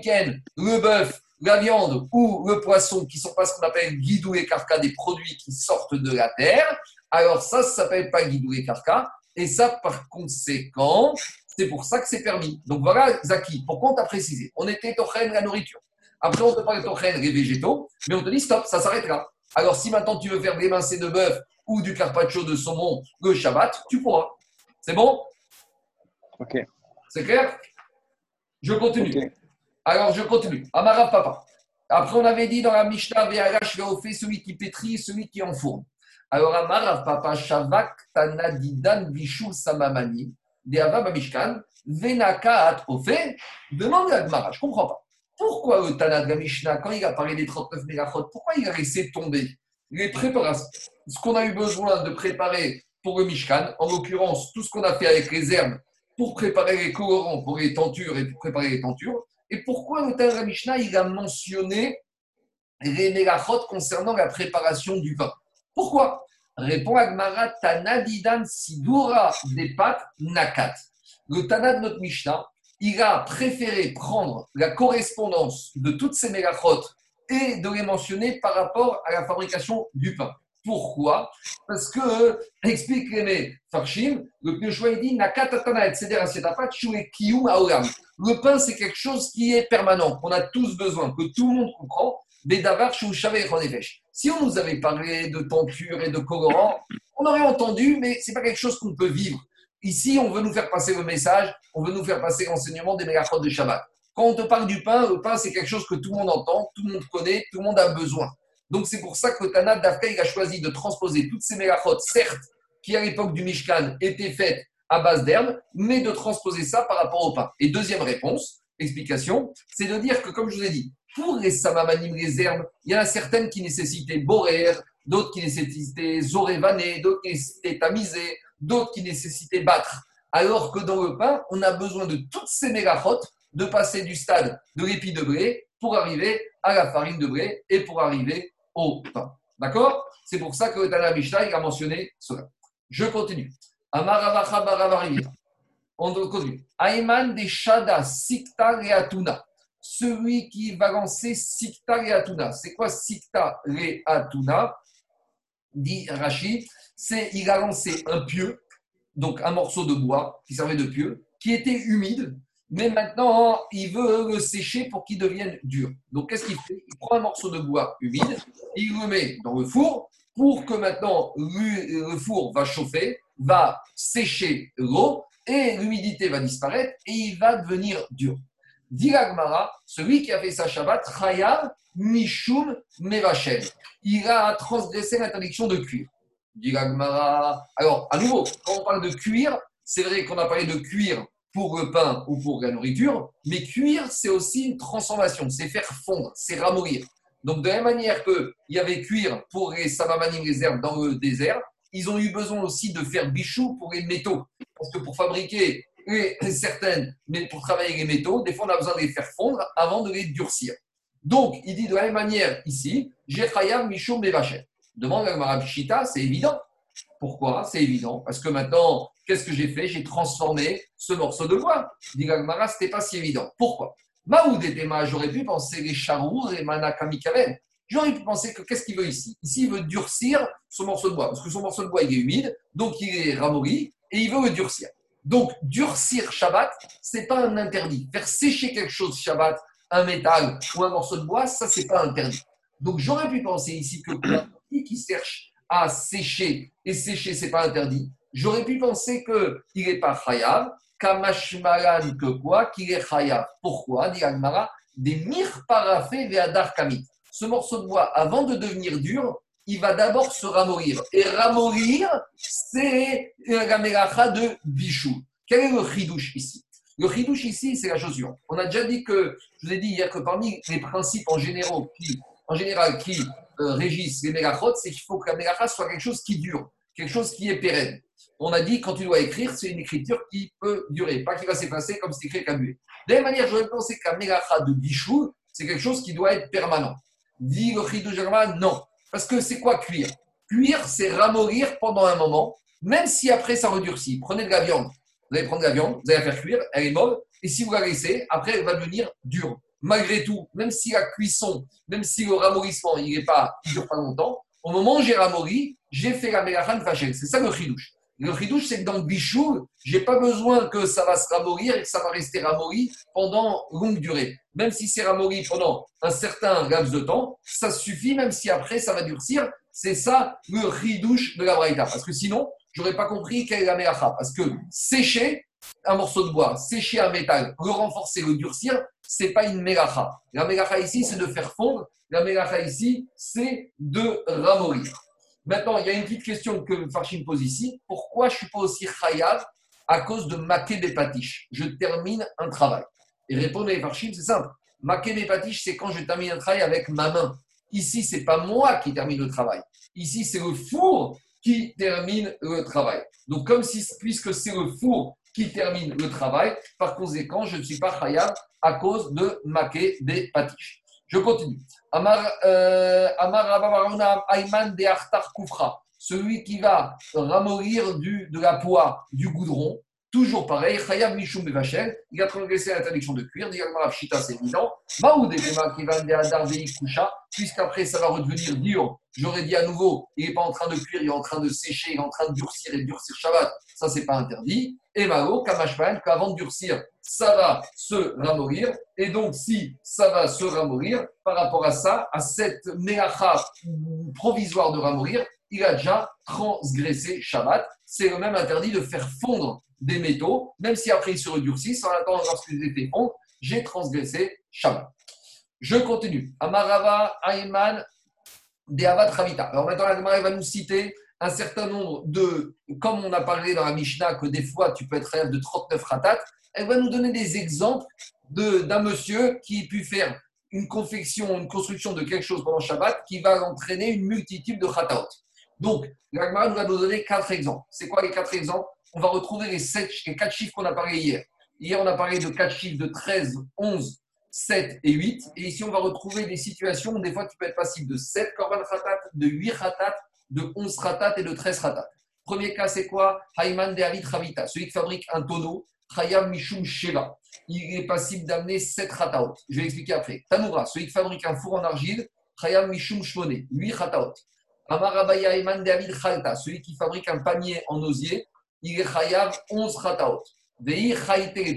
A: Ken, le bœuf, la viande ou le poisson, qui sont pas ce qu'on appelle guidou et carca, des produits qui sortent de la terre, alors ça, ça s'appelle pas guidou et carca. Et ça, par conséquent, c'est pour ça que c'est permis. Donc voilà, Zaki, pourquoi on t'a précisé? On était Tochen, la nourriture. Après, on te parle de ton les végétaux, mais on te dit stop, ça s'arrêtera. Alors, si maintenant tu veux faire des mincées de bœuf ou du carpaccio de saumon le Shabbat, tu pourras. C'est bon?
B: Ok.
A: C'est clair? Je continue. Alors, je continue. Amarav Papa. Après, on avait dit dans la Mishnah, Ve'arash fait celui qui pétrit celui qui enfourne. Alors, Amarav Papa, Shavak Tanadidan Bishul Samamani, Deava Mishkan, Venaka fait demande à Gmara, je ne comprends pas. Pourquoi le Tana de la Mishnah, quand il a parlé des 39 mégachot, pourquoi il a laissé tomber les préparations Ce qu'on a eu besoin de préparer pour le Mishkan, en l'occurrence, tout ce qu'on a fait avec les herbes pour préparer les colorants pour les tentures et pour préparer les tentures. Et pourquoi le Tana de la Mishnah, il a mentionné les mégachot concernant la préparation du vin Pourquoi? Répond Agmara Tanadidan Sidura des pâtes Nakat. Le Tana de notre Mishnah, il a préféré prendre la correspondance de toutes ces mégachot et de les mentionner par rapport à la fabrication du pain. Pourquoi? Parce que, explique les Farshim, le Piochoua dit Le pain, c'est quelque chose qui est permanent, qu'on a tous besoin, que tout le monde comprend. Si on nous avait parlé de tempure et de colorant, on aurait entendu, mais ce n'est pas quelque chose qu'on peut vivre. Ici, on veut nous faire passer le message, on veut nous faire passer l'enseignement des mégachot de Shabbat. Quand on te parle du pain, le pain, c'est quelque chose que tout le monde entend, tout le monde connaît, tout le monde a besoin. Donc, c'est pour ça que Tana d'Afka, il a choisi de transposer toutes ces mégachot, certes, qui à l'époque du Mishkan étaient faites à base d'herbes, mais de transposer ça par rapport au pain. Et deuxième réponse, explication, c'est de dire que, comme je vous ai dit, pour les samamanim, les herbes, il y en a certaines qui nécessitaient borer, d'autres qui nécessitaient zorévaner, d'autres qui nécessitaient tamiser, d'autres qui nécessitaient battre. Alors que dans le pain, on a besoin de toutes ces mégachotes, de passer du stade de l'épi de blé pour arriver à la farine de blé et pour arriver au pain. D'accord? C'est pour ça que le a mentionné cela. Je continue. On continue. Ayman de Shada Sikta Reatuna. Celui qui va lancer Sikta Reatuna. C'est quoi Sikta Reatuna? Dit Rachid. C'est il a lancé un pieu donc un morceau de bois qui servait de pieu, qui était humide, mais maintenant il veut le sécher pour qu'il devienne dur. Donc qu'est-ce qu'il fait? Il prend un morceau de bois humide, il le met dans le four pour que maintenant le four va chauffer, va sécher l'eau et l'humidité va disparaître et il va devenir dur. Diragmara, celui qui a fait sa Shabbat, Chayav Mishum Mevachel. Il a transgressé l'interdiction de cuire. Alors, à nouveau, quand on parle de cuire, c'est vrai qu'on a parlé de cuire pour le pain ou pour la nourriture, mais cuire, c'est aussi une transformation, c'est faire fondre, c'est ramollir. Donc, de la même manière qu'il y avait cuire pour les samamanim, les herbes dans le désert, ils ont eu besoin aussi de faire bichou pour les métaux. Parce que pour fabriquer certaines, mais pour travailler les métaux, des fois on a besoin de les faire fondre avant de les durcir. Donc, il dit de la même manière ici, Jechayam Mishum Mevachet. Demande à Marabishita, c'est évident. Pourquoi C'est évident? Parce que maintenant, qu'est-ce que j'ai fait? J'ai transformé ce morceau de bois. Dit Gagmara, ce n'était pas si évident. Pourquoi? Maoudetema, j'aurais pu penser les charours et Manakamikaven. J'aurais pu penser que qu'est-ce qu'il veut ici? Ici, il veut durcir ce morceau de bois. Parce que son morceau de bois, il est humide, donc il est ramolli, et il veut le durcir. Donc, durcir Shabbat, ce n'est pas un interdit. Faire sécher quelque chose Shabbat, un métal ou un morceau de bois, ça, c'est pas interdit. Donc, j'aurais pu penser ici que qui cherche à sécher, et sécher, c'est pas interdit, j'aurais pu penser qu'il n'est pas chayav, kamashmalan que quoi, qu'il est chayav. Pourquoi dit Agmara Des mir parafé ve'adar kamit. Ce morceau de bois, avant de devenir dur, il va d'abord se ramollir. Et ramollir, c'est la mélacha de bichou. Quel est le chidouche ici? Le chidouche ici, c'est la chaussure. On a déjà dit que, je vous ai dit hier que parmi les principes en, général qui, en général qui euh, régissent les mégachot, c'est qu'il faut que la mégacha soit quelque chose qui dure, quelque chose qui est pérenne. On a dit, quand tu dois écrire, c'est une écriture qui peut durer, pas qui va s'effacer comme c'est écrit avec un De la même manière, j'aurais pensé qu'un mégacha de bichou, c'est quelque chose qui doit être permanent. Dit le de Germain, non. Parce que c'est quoi cuire? Cuire, c'est ramollir pendant un moment, même si après ça redurcit. Prenez de la viande. Vous allez prendre de la viande, vous allez la faire cuire, elle est molle, et si vous la laissez, après elle va devenir dure malgré tout, même si la cuisson, même si le ramollissement, il ne pas, dure pas longtemps, au moment où j'ai ramolli, j'ai fait la mélachan fachel. C'est ça le chidouche. Le chidouche, c'est que dans le bichou, je n'ai pas besoin que ça va se ramollir et que ça va rester ramolli pendant longue durée. Même si c'est ramolli pendant un certain laps de temps, ça suffit, même si après ça va durcir. C'est ça le chidouche de la braïta. Parce que sinon, je n'aurais pas compris quelle est la mélacha. Parce que sécher un morceau de bois, sécher un métal, le renforcer, le durcir, c'est pas une mélacha. La mélacha ici, c'est de faire fondre. La mélacha ici, c'est de ramollir. Maintenant, il y a une petite question que Farshim pose ici. Pourquoi je ne suis pas aussi chayav à cause de maquer des patiches? Je termine un travail. Et répondez Farshim, c'est simple. Maquer des patiches, c'est quand je termine un travail avec ma main. Ici, c'est pas moi qui termine le travail. Ici, c'est le four qui termine le travail. Donc, comme si, puisque c'est le four qui termine le travail. Par conséquent, je ne suis pas khayab à cause de maquer des patiches. Je continue. Amar euh, Ayman de Artar Koufra, celui qui va ramollir du, de la poix, du goudron, Toujours pareil, Chayav Mishum Bevachel, il a transgressé l'interdiction de cuire. Directement, Pshita, c'est évident. Maoud qui va Kusha, puisqu'après ça va redevenir dur. J'aurais dit à nouveau, il n'est pas en train de cuire, il est en train de sécher, il est en train de durcir et durcir Shabbat. Ça, c'est pas interdit. Et Malo, Kamashman, qu'avant de durcir, ça va se ramourir. Et donc, si ça va se ramourir, par rapport à ça, à cette méacha provisoire de ramourir, il a déjà transgressé Shabbat. C'est le même interdit de faire fondre des métaux, même si après ils se redurcissent, en attendant lorsqu'ils étaient fondre, j'ai transgressé Shabbat. Je continue. Amarava, Ayman, Dehavat Ravita. Alors maintenant, la va nous citer un certain nombre de, comme on a parlé dans la Mishnah, que des fois tu peux être rêve de 39 ratat, elle va nous donner des exemples d'un monsieur qui a pu faire une confection, une construction de quelque chose pendant Shabbat qui va entraîner une multitude de khataot. Donc, l'Agmara nous va nous donner quatre exemples. C'est quoi les quatre exemples? On va retrouver les, sept, les quatre chiffres qu'on a parlé hier. Hier, on a parlé de quatre chiffres de 13, 11, 7 et 8. Et ici, on va retrouver des situations où des fois, tu peux être passible de 7 korban khatat, de 8 khatat, de 11 khatat et de 13 khatat. Premier cas, c'est quoi? Hayman de Ravita, celui qui fabrique un tonneau, Chayam Mishum Sheva. Il est passible d'amener 7 khataot. Je vais expliquer après. Tanoura, celui qui fabrique un four en argile, Chayam Mishum Shmone, 8 khataot. Amarabaya Eman David Khalta, celui qui fabrique un panier en osier, il est Chayav 11 Khataot. Vehi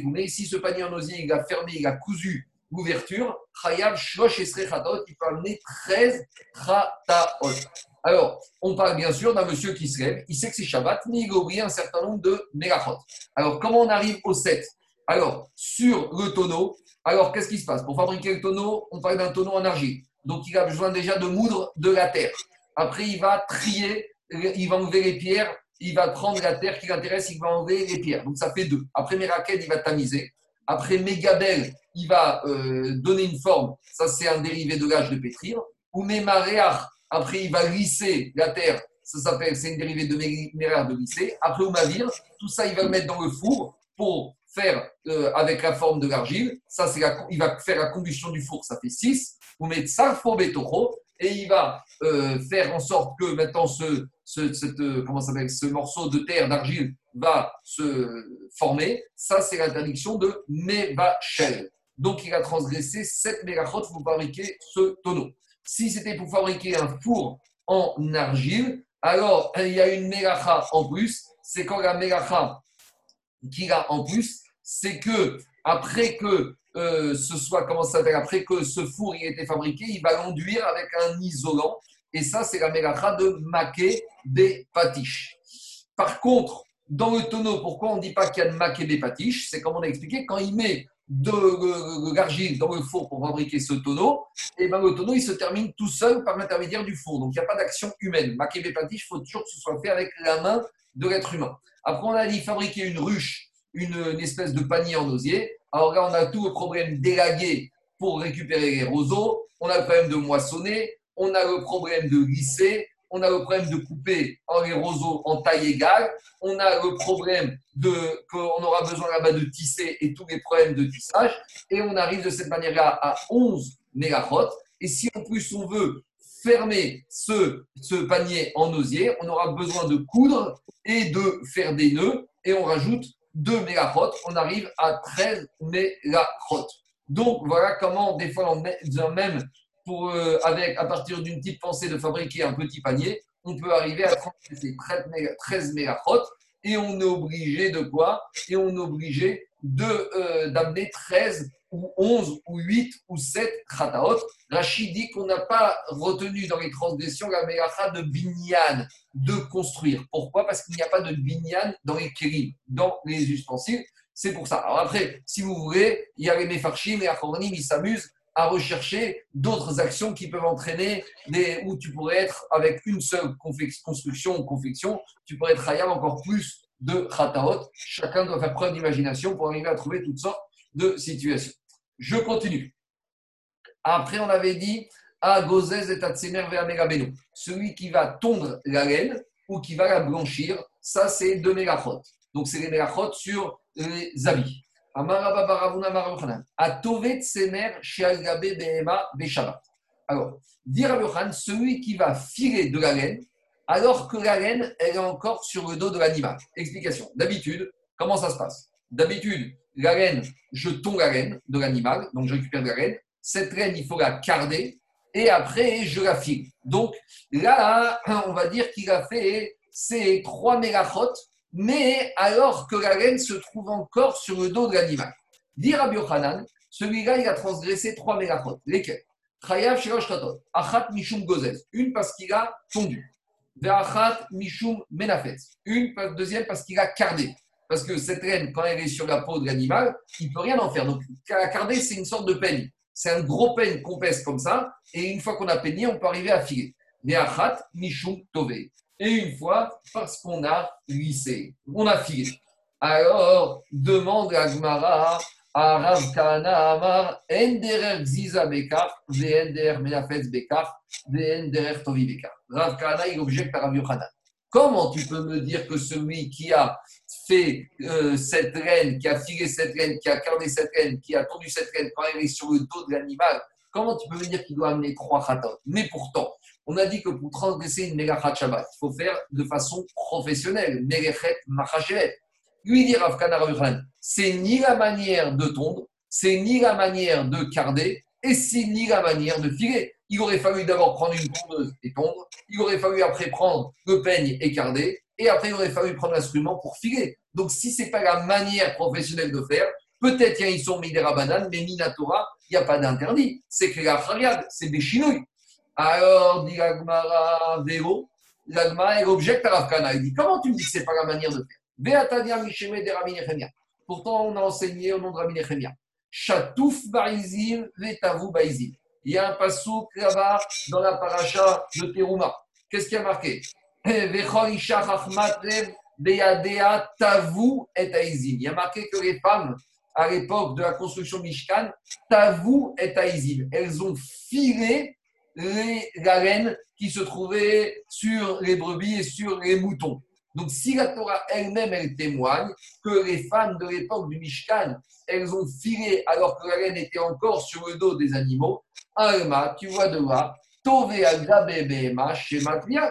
A: Mais si ce panier en osier, il a fermé, il a cousu l'ouverture, Chayav Shlosh Esre Khataot, il peut amener 13 Khataot. Alors, on parle bien sûr d'un monsieur qui se lève, il sait que c'est Shabbat, mais il a oublié un certain nombre de mégachot. Alors, comment on arrive au 7 Alors, sur le tonneau, alors qu'est-ce qui se passe? Pour fabriquer le tonneau, on parle d'un tonneau en argile. Donc, il a besoin déjà de moudre de la terre. Après, il va trier, il va enlever les pierres, il va prendre la terre qui l'intéresse, il va enlever les pierres. Donc ça fait deux. Après Meraken, il va tamiser. Après Megabel, il va euh, donner une forme. Ça, c'est un dérivé de l'âge de pétrir. Ou Memareach, après, il va lisser la terre. Ça s'appelle, c'est une dérivée de Mereach de lisser. Après Oumavir, tout ça, il va le mettre dans le four pour faire euh, avec la forme de l'argile. Ça, c'est il va faire la combustion du four. Ça fait 6. Ou mettre Sarfo Betoro et il va euh, faire en sorte que maintenant ce, euh, ce morceau de terre, d'argile, va se former. Ça, c'est l'interdiction de Mevachel. Donc, il a transgressé 7 mégachot pour fabriquer ce tonneau. Si c'était pour fabriquer un four en argile, alors il y a une mégacha en plus. C'est quand la mégacha qu'il a en plus, c'est que après que euh, ce soit, comment ça s'appelle, après que ce four ait été fabriqué, il va l'enduire avec un isolant. Et ça, c'est la mélacha de maquet des patiches. Par contre, dans le tonneau, pourquoi on ne dit pas qu'il y a de maquet des patiches? C'est comme on a expliqué, quand il met de, l'argile dans le four pour fabriquer ce tonneau, et eh ben le tonneau il se termine tout seul par l'intermédiaire du four. Donc il n'y a pas d'action humaine. Maquet des patiches, il faut toujours que ce soit fait avec la main de l'être humain. Après, on a dit fabriquer une ruche, une, espèce de panier en osier. Alors là, on a tout le problème d'élaguer pour récupérer les roseaux, on a le problème de moissonner, on a le problème de glisser, on a le problème de couper les roseaux en taille égale, on a le problème de qu'on aura besoin là-bas de tisser et tous les problèmes de tissage, et on arrive de cette manière-là à 11 mégachot. Et si en plus on veut fermer ce, ce panier en osier, on aura besoin de coudre et de faire des nœuds, et on rajoute 2 mégachot, on arrive à 13 mégachot. Donc voilà comment des fois on même pour, euh, avec, à partir d'une petite pensée de fabriquer un petit panier, on peut arriver à 13 mégachot et on est obligé de quoi? Et on est obligé euh, d'amener 13 ou 11 ou 8 ou 7 khataot. Rachid dit qu'on n'a pas retenu dans les transgressions la mélacha de binyan, de construire. Pourquoi? Parce qu'il n'y a pas de binyan dans les kérim, dans les ustensiles. C'est pour ça. Alors après, si vous voulez, il y a les mefarchim et achronim, ils s'amusent à rechercher d'autres actions qui peuvent entraîner où tu pourrais être avec une seule construction ou confection, tu pourrais être encore plus de khataot. Chacun doit faire preuve d'imagination pour arriver à trouver toutes sortes de situation. Je continue. Après, on avait dit à Gozez et Tatsemer vers Celui qui va tondre la laine ou qui va la blanchir, ça c'est deux mégachot. Donc c'est les mégachot sur les habits. Alors, dire à celui qui va filer de la laine alors que la laine, elle est encore sur le dos de l'animal. Explication. D'habitude, Comment ça se passe? D'habitude, la laine, je tonds la laine de l'animal, donc je récupère la laine. Cette laine, il faut la carder et après, je la file. Donc là, on va dire qu'il a fait ces trois mégachot, mais alors que la laine se trouve encore sur le dos de l'animal. Dire à celui-là, il a transgressé trois mégachot. Lesquels? Chayav Shirosh Achat Mishum Gozez. Une parce qu'il a tondu. Ve'achat Mishum Menafet. Une, deuxième parce qu'il a cardé. Parce que cette laine, quand elle est sur la peau de l'animal, il ne peut rien en faire. Donc, la carder, c'est une sorte de peigne. C'est un gros peigne qu'on pèse comme ça. Et une fois qu'on a peigné, on peut arriver à filer. Tove. Et une fois, parce qu'on a lissé, on a filé. Alors, demande à Gmara Rav Kana Amar, Enderer Ziza Bekar, Vender Menafetz Bekar, Vender Tovi Bekar. Rav Kana, il objecte à Rav Yochanan. Comment tu peux me dire que celui qui a fait euh, cette reine, qui a filé cette reine, qui a cardé cette reine, qui a tendu cette reine quand elle est sur le dos de l'animal, comment tu peux me dire qu'il doit amener trois khatot Mais pourtant, on a dit que pour transgresser une Megachat Shabbat, il faut faire de façon professionnelle, Megachet Machashet. Lui dit Rav Kana c'est ni la manière de tondre, c'est ni la manière de carder, et c'est ni la manière de filer. Il aurait fallu d'abord prendre une tondeuse et tondre, il aurait fallu après prendre le peigne et carder, et après il aurait fallu prendre l'instrument pour filer. Donc si ce n'est pas la manière professionnelle de faire, peut-être qu'ils sont mis des rabananes, mais Minatora, il n'y a pas d'interdit. C'est que la fariade, c'est des chinouilles. Alors, dit l'agmara Vélo, l'agmara, elle objecte à Rav Il dit Comment tu me dis que ce n'est pas la manière de faire? Pourtant, on a enseigné au nom de Rabbi Nechemia. Chatouf baizim, vetavu baizim. Il y a un pasouk là-bas dans la paracha de Teruma. Qu'est-ce qui a marqué? Il y a marqué que les femmes, à l'époque de la construction de Mishkan, tavu et aizim. Elles ont filé les, la qui se trouvait sur les brebis et sur les moutons. Donc, si la Torah elle-même, elle témoigne que les femmes de l'époque du Mishkan, elles ont filé alors que la laine était encore sur le dos des animaux, Alma, tu vois de là,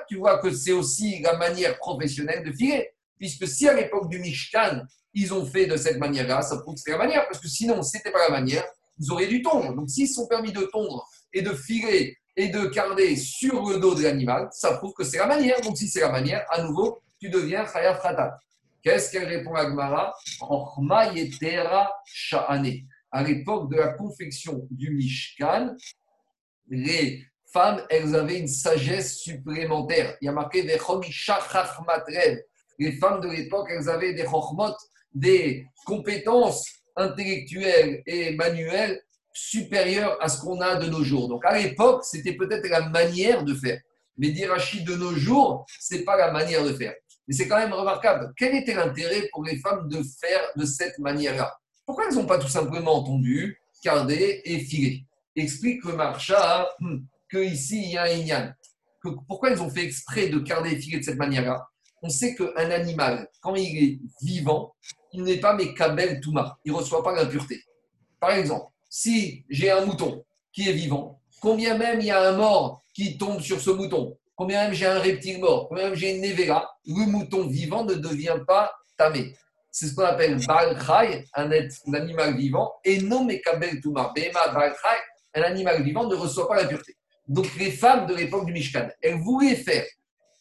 A: tu vois que c'est aussi la manière professionnelle de filer. Puisque si à l'époque du Mishkan, ils ont fait de cette manière-là, ça prouve que c'est la manière, parce que sinon, ce n'était pas la manière, ils auraient dû tondre. Donc, s'ils sont permis de tondre et de filer et de carder sur le dos de l'animal, ça prouve que c'est la manière. Donc, si c'est la manière, à nouveau, tu deviens Chayav Khatat. Qu'est-ce qu'elle répond à Gmara? À l'époque de la confection du Mishkan, les elles avaient une sagesse supplémentaire. Il y a marqué des Les femmes de l'époque, elles avaient des chokhmot, des compétences intellectuelles et manuelles supérieures à ce qu'on a de nos jours. Donc à l'époque, c'était peut-être la manière de faire. Mais d'Irachi de nos jours, ce n'est pas la manière de faire. Mais c'est quand même remarquable. Quel était l'intérêt pour les femmes de faire de cette manière-là? Pourquoi elles n'ont pas tout simplement entendu, gardé et filé? Explique le marcha hmm, qu'ici, il y a un Inyan. Que, pourquoi ils ont fait exprès de garder et filer de cette manière-là? On sait qu'un animal, quand il est vivant, il n'est pas Mekabel Touma. Il ne reçoit pas l'impureté. Par exemple, si j'ai un mouton qui est vivant, combien même il y a un mort qui tombe sur ce mouton, combien même j'ai un reptile mort, combien même j'ai une nevera, le mouton vivant ne devient pas tamé. C'est ce qu'on appelle Baal un, un animal vivant, et non Mekabel Touma. Bema Baal un animal vivant ne reçoit pas la pureté. Donc les femmes de l'époque du Mishkan, elles voulaient faire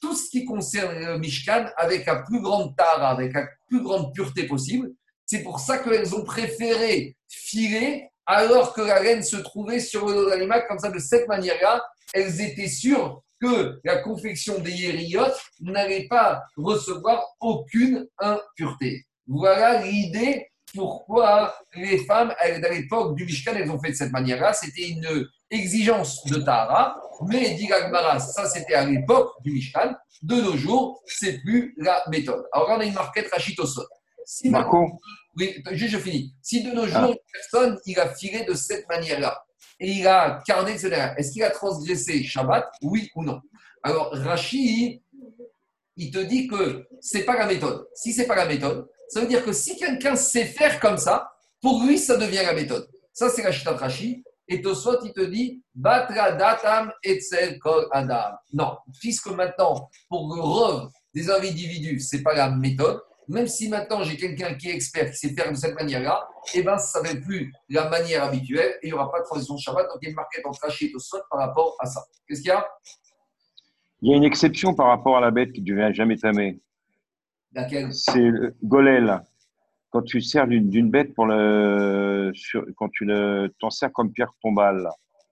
A: tout ce qui concerne le Mishkan avec la plus grande tara, avec la plus grande pureté possible. C'est pour ça qu'elles ont préféré filer alors que la reine se trouvait sur le dos de l'animal. Comme ça, de cette manière-là, elles étaient sûres que la confection des yériotes n'allait pas recevoir aucune impureté. Voilà l'idée pourquoi les femmes, à l'époque du Mishkan, elles ont fait de cette manière-là. C'était une exigence de Tahara, mais dit ça c'était à l'époque du Mishkan. De nos jours, c'est plus la méthode. Alors on a une marquette Rachitosot.
B: Si Marco
A: Oui, juste je finis. Si de nos jours, ah. une personne, il a filé de cette manière-là, et il a cardé, etc., est-ce qu'il a transgressé Shabbat, oui ou non? Alors, Rachi, il te dit que c'est pas la méthode. Si c'est pas la méthode, ça veut dire que si quelqu'un sait faire comme ça, pour lui, ça devient la méthode. Ça, c'est la Chita de Rashi. Et Tosfot, il te dit Batra datam etzel kol adam. Non, puisque maintenant, pour le rov des individus, ce n'est pas la méthode, même si maintenant j'ai quelqu'un qui est expert, qui sait faire de cette manière-là, eh ben, ça ne plus la manière habituelle et il n'y aura pas de transition Shabbat. Donc il y a une marquette entre et par rapport à ça. Qu'est-ce qu'il y a?
B: Il y a une exception par rapport à la bête qui ne devient jamais tamée.
A: Laquelle?
B: C'est Golel. Quand tu sers d'une bête pour le, sur, quand tu t'en sers comme pierre tombale.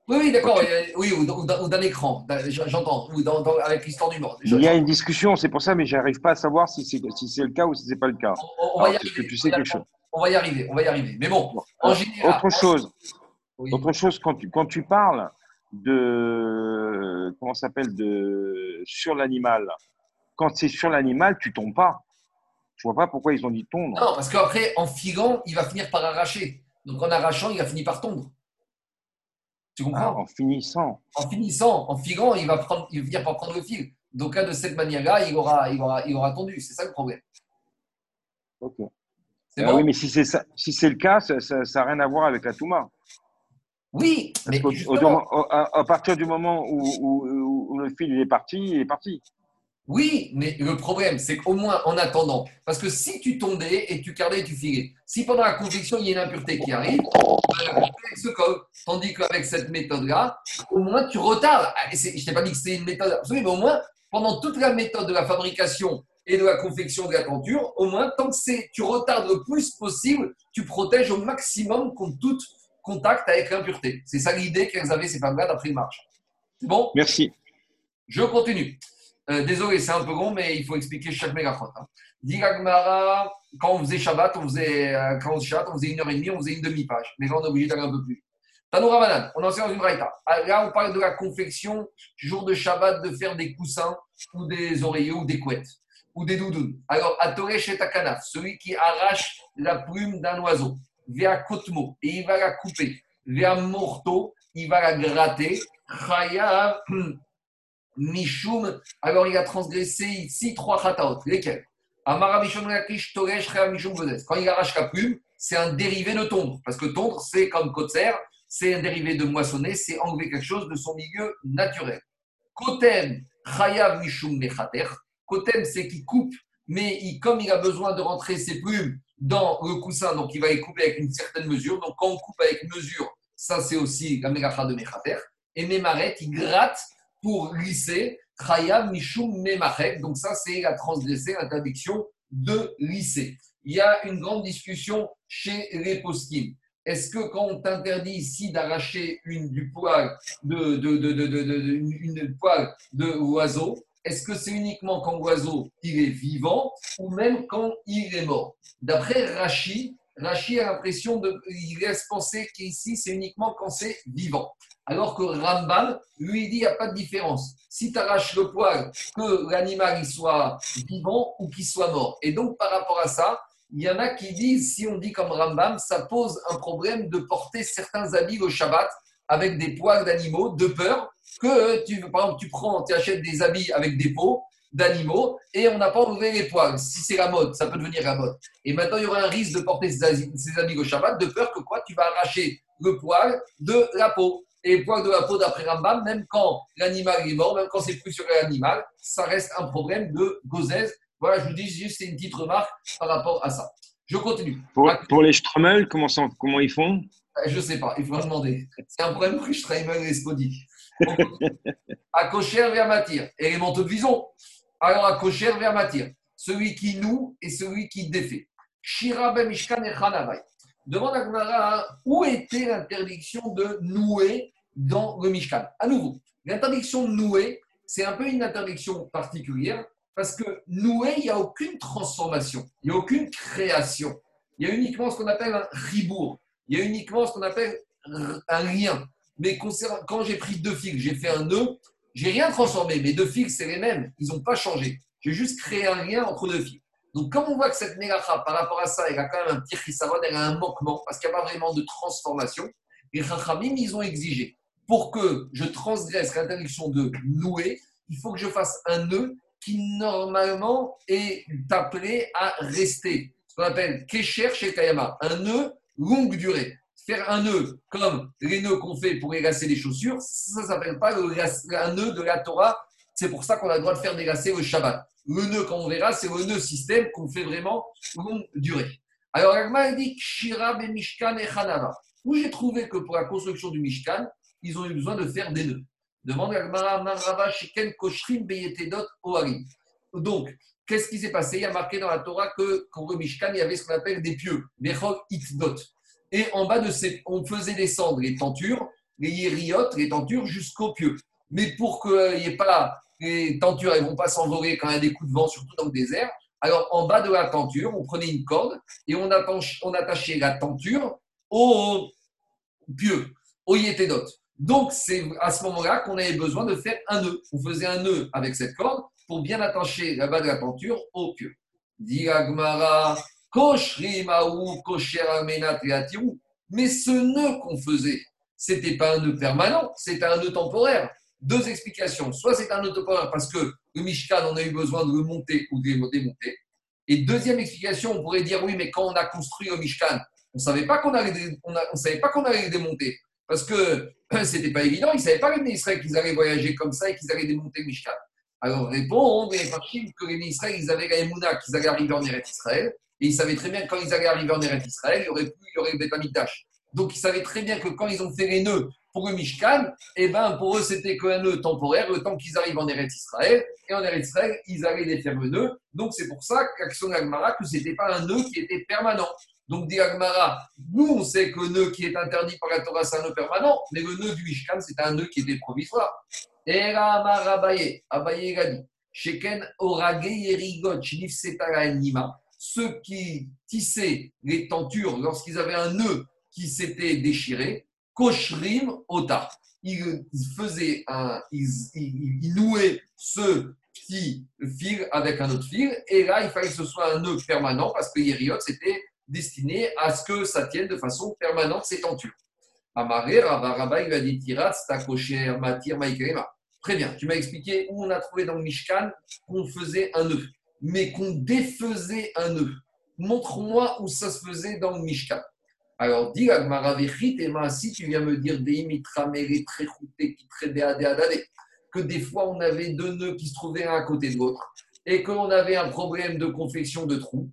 A: Oui, oui, d'accord. Oui, ou, d'un écran, j'entends, ou avec l'histoire du monde.
B: Il y a une discussion, c'est pour ça, mais j'arrive pas à savoir si c'est si le cas ou si c'est pas le cas.
A: On, va y arriver, que tu sais quelque chose. On va y arriver, on va y arriver. Mais bon, en général.
B: Autre chose, autre chose quand tu, quand tu parles de comment s'appelle de sur l'animal. Quand c'est sur l'animal, tu tombes pas. Je vois pas pourquoi ils ont dit tondre.
A: Non, parce qu'après, en figant, il va finir par arracher. Donc en arrachant, il va finir par tondre. Tu comprends ah,
B: En finissant.
A: En finissant, en figant, il va, prendre, il va venir par prendre le fil. Donc là, de cette manière-là, il aura, il, aura, il aura tendu. C'est ça le problème.
B: Ok. C'est ah Oui, mais si c'est si c'est le cas, ça n'a rien à voir avec la Touma.
A: Oui, mais
B: à, partir du moment où, où, où, le fil est parti, il est parti.
A: Oui, mais le problème, c'est qu'au moins en attendant, parce que si tu tombais et tu cardais et tu filais, si pendant la conviction il y a une impureté qui arrive, avec ce code, tandis qu'avec cette méthode-là, au moins tu retardes. Ah, je ne t'ai pas dit que c'était une méthode absolue, mais au moins pendant toute la méthode de la fabrication et de la confection de la tenture, au moins tant que tu retardes le plus possible, tu protèges au maximum contre tout contact avec l'impureté. C'est ça l'idée qu'elles avaient ces femmes-là d'après le marche. C'est bon?
B: Merci.
A: Je continue. Euh, désolé, c'est un peu long, mais il faut expliquer chaque mégafon. Hein. quand on faisait Shabbat, on faisait, euh, quand on faisait Shabbat, on faisait une heure et demie, on faisait une demi-page. Mais là, on est obligé d'aller un peu plus. Tanoura Banane, on enseigne dans une braïta. Ah, là, on parle de la confection, jour de Shabbat, de faire des coussins ou des oreillers ou des couettes ou des doudounes. Alors, Atoresh et Takanaf, celui qui arrache la plume d'un oiseau, via Kotmo, et il va la couper, via Morto, il va la gratter, Chaya, Mishum, alors il a transgressé ici trois khataot. Lesquels? Amara Mishum Toresh Mishum Quand il arrache la plume, c'est un dérivé de tondre. Parce que tondre, c'est comme Kotzer, c'est un dérivé de moissonner, c'est enlever quelque chose de son milieu naturel. Kotem, Mishum Mechater. Kotem, c'est qu'il coupe, mais il, comme il a besoin de rentrer ses plumes dans le coussin, donc il va les couper avec une certaine mesure. Donc quand on coupe avec mesure, ça c'est aussi la mégacha de Mechater. Et Memaret, il gratte pour Chaya Mishum Memachek. Donc, ça, c'est la transgresser, l'interdiction de lycée. Il y a une grande discussion chez les poskim. Est-ce que quand on t'interdit ici d'arracher une, du poil de, de, de, de une, poil de oiseau, est-ce que c'est uniquement quand l'oiseau il est vivant ou même quand il est mort? D'après Rachi, Rachi a l'impression de, il laisse penser qu'ici c'est uniquement quand c'est vivant. Alors que Rambam, lui, dit il n'y a pas de différence. Si tu arraches le poil, que l'animal soit vivant ou qu'il soit mort. Et donc, par rapport à ça, il y en a qui disent, si on dit comme Rambam, ça pose un problème de porter certains habits au Shabbat avec des poils d'animaux, de peur que, tu, par exemple, tu prends, tu achètes des habits avec des peaux d'animaux et on n'a pas enlevé les poils. Si c'est la mode, ça peut devenir la mode. Et maintenant, il y aura un risque de porter ces, habits au Shabbat de peur que quoi Tu vas arracher le poil de la peau et poil de la peau d'après Rambam, même quand l'animal est mort, même quand c'est plus sur l'animal, ça reste un problème de gozèse. Voilà, je vous dis juste, c'est une petite remarque par rapport à ça. Je continue.
B: Pour, les Stromel, comment, comment ils font?
A: euh, Je ne sais pas, il faut demander. C'est un problème que Stromel et Spodi. à cocher vers matière, élément de vison. Alors, à cocher vers matière, celui qui noue et celui qui défait. Shira ben Mishkan et Demande à Gmara où était l'interdiction de nouer dans le Mishkan? À nouveau, l'interdiction de nouer, c'est un peu une interdiction particulière parce que nouer, il n'y a aucune transformation, il n'y a aucune création. Il y a uniquement ce qu'on appelle un ribourg, il y a uniquement ce qu'on appelle un lien. Mais quand j'ai pris deux fils, j'ai fait un nœud, j'ai rien transformé. Mes deux fils, c'est les mêmes, ils n'ont pas changé. J'ai juste créé un lien entre deux fils. Donc, comme on voit que cette mélacha, par rapport à ça, elle a quand même un petit chissaron, elle a un manquement, parce qu'il n'y a pas vraiment de transformation. Les chachamim, ils ont exigé, pour que je transgresse l'interdiction de nouer, il faut que je fasse un nœud qui, normalement, est appelé à rester. Ce qu'on appelle kesher chez Kayama, un nœud longue durée. Faire un nœud comme les nœuds qu'on fait pour élasser les chaussures, ça ne s'appelle pas un nœud de la Torah C'est pour ça qu'on a le droit de faire dégacer le Shabbat. Le nœud, quand on verra, c'est le nœud système qu'on fait vraiment longue durée. Alors, Agma dit Shira be Mishkan et Hanava. Où j'ai trouvé que pour la construction du Mishkan, ils ont eu besoin de faire des nœuds. Demande Sheken Koshrim Beyetedot Oharim. Donc, qu'est-ce qui s'est passé? Il y a marqué dans la Torah que pour le Mishkan, il y avait ce qu'on appelle des pieux, des Itdot. Et en bas de ces, on faisait descendre les tentures, les yériotes, les tentures jusqu'aux pieux. Mais pour qu'il n'y ait pas les tentures, elles ne vont pas s'envoler quand il y a des coups de vent, surtout dans le désert. Alors, en bas de la tenture, on prenait une corde et on, attachait la tenture au pieux, au yétédot. Donc, c'est à ce moment-là qu'on avait besoin de faire un nœud. On faisait un nœud avec cette corde pour bien attacher la bas de la tenture au pieu. Diragmara, mais ce nœud qu'on faisait, c'était pas un nœud permanent, c'était un nœud temporaire. Deux explications. Soit c'est un nœud temporaire parce que le Mishkan, on a eu besoin de le monter ou de le démonter. Et deuxième explication, on pourrait dire oui, mais quand on a construit le Mishkan, on ne savait pas qu'on allait, savait pas qu'on allait le démonter. Parce que c'était pas évident, ils ne savaient pas les Israël qu'ils allaient voyager comme ça et qu'ils allaient démonter Mishkan. Alors répondre les que les Israël, ils avaient la Emouna, qu'ils allaient arriver en Eretz Israël. Et ils savaient très bien que quand ils allaient arriver en Eretz Israël, il y aurait plus, il y aurait Betamikdash. Donc ils savaient très bien que quand ils ont fait les nœuds pour le Mishkan, eh ben, pour eux, c'était qu'un nœud temporaire, le temps qu'ils arrivent en Eretz Israël. Et en Eretz Israël, ils allaient défaire le nœud. Donc c'est pour ça qu'action d'Agmara, que ce n'était pas un nœud qui était permanent. Donc dit Agmara, nous, on sait que le nœud qui est interdit par la Torah, c'est un nœud permanent, mais le nœud du Mishkan, c'est un nœud qui était provisoire. Et Abaye, Abaye a dit, Sheken Orage Yerigot, Nima ceux qui tissaient les tentures lorsqu'ils avaient un nœud qui s'était déchiré, koshrim ota. Ils faisaient un, ils, nouaient ce petit fil avec un autre fil, et là, il fallait que ce soit un nœud permanent parce que Yeriot, c'était destiné à ce que ça tienne de façon permanente ces tentures. Amaré, Rabba, il lui a dit Tirat, Matir, Très bien, tu m'as expliqué où on a trouvé dans le Mishkan qu'on faisait un nœud mais qu'on défaisait un nœud. Montre-moi où ça se faisait dans le Mishkan. Alors, dis et si tu viens me dire que des fois on avait deux nœuds qui se trouvaient un à côté de l'autre et qu'on avait un problème de confection de trous,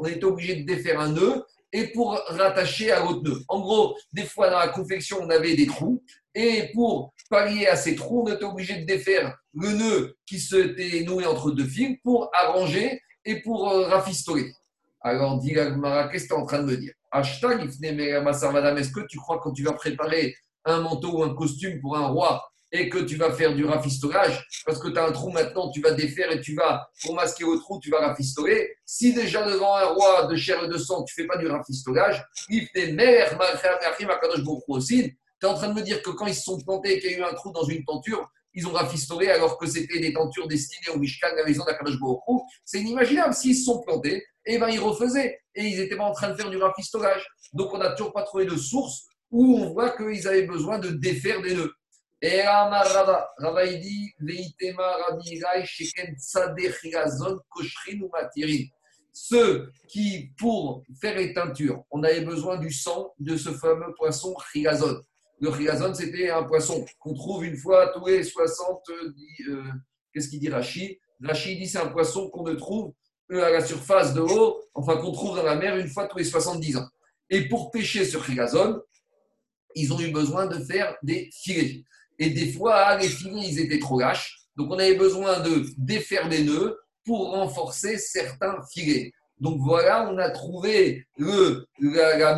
A: on était obligé de défaire un nœud et pour rattacher à l'autre nœud. En gros, des fois dans la confection on avait des trous et pour pallier à ces trous, on était obligé de défaire le nœud qui s'était noué entre deux fils pour arranger et pour euh, rafistoler. Alors, dit qu'est-ce que tu es en train de me dire? Hashtag, est-ce que tu crois quand tu vas préparer un manteau ou un costume pour un roi et que tu vas faire du rafistolage, parce que tu as un trou maintenant, tu vas défaire et tu vas, pour masquer le trou, tu vas rafistoler. Si déjà devant un roi de chair et de sang, tu fais pas du rafistolage, il fait mère, aussi, tu es en train de me dire que quand ils se sont plantés et qu'il y a eu un trou dans une tenture, ils ont rafistolé alors que c'était des tentures destinées au Mishkan, la maison d'Akadosh C'est inimaginable. S'ils se sont plantés, eh ben, ils refaisaient. Et ils n'étaient pas en train de faire du rafistolage. Donc, on n'a toujours pas trouvé de source où on voit qu'ils avaient besoin de défaire des nœuds. Et Rava, Rava il dit Ceux qui, pour faire les teintures, on avait besoin du sang de ce fameux poisson chigazon. Le chigazon, c'était un poisson qu'on trouve une fois tous les 60. Euh, Qu'est-ce qu'il dit Rachid? Rachid dit c'est un poisson qu'on ne trouve à la surface de l'eau, enfin qu'on trouve dans la mer une fois tous les 70 ans. Et pour pêcher ce chigazon, ils ont eu besoin de faire des filets. Et des fois, les filets, ils étaient trop lâches. Donc, on avait besoin de défaire des nœuds pour renforcer certains filets. Donc voilà, on a trouvé le, la, la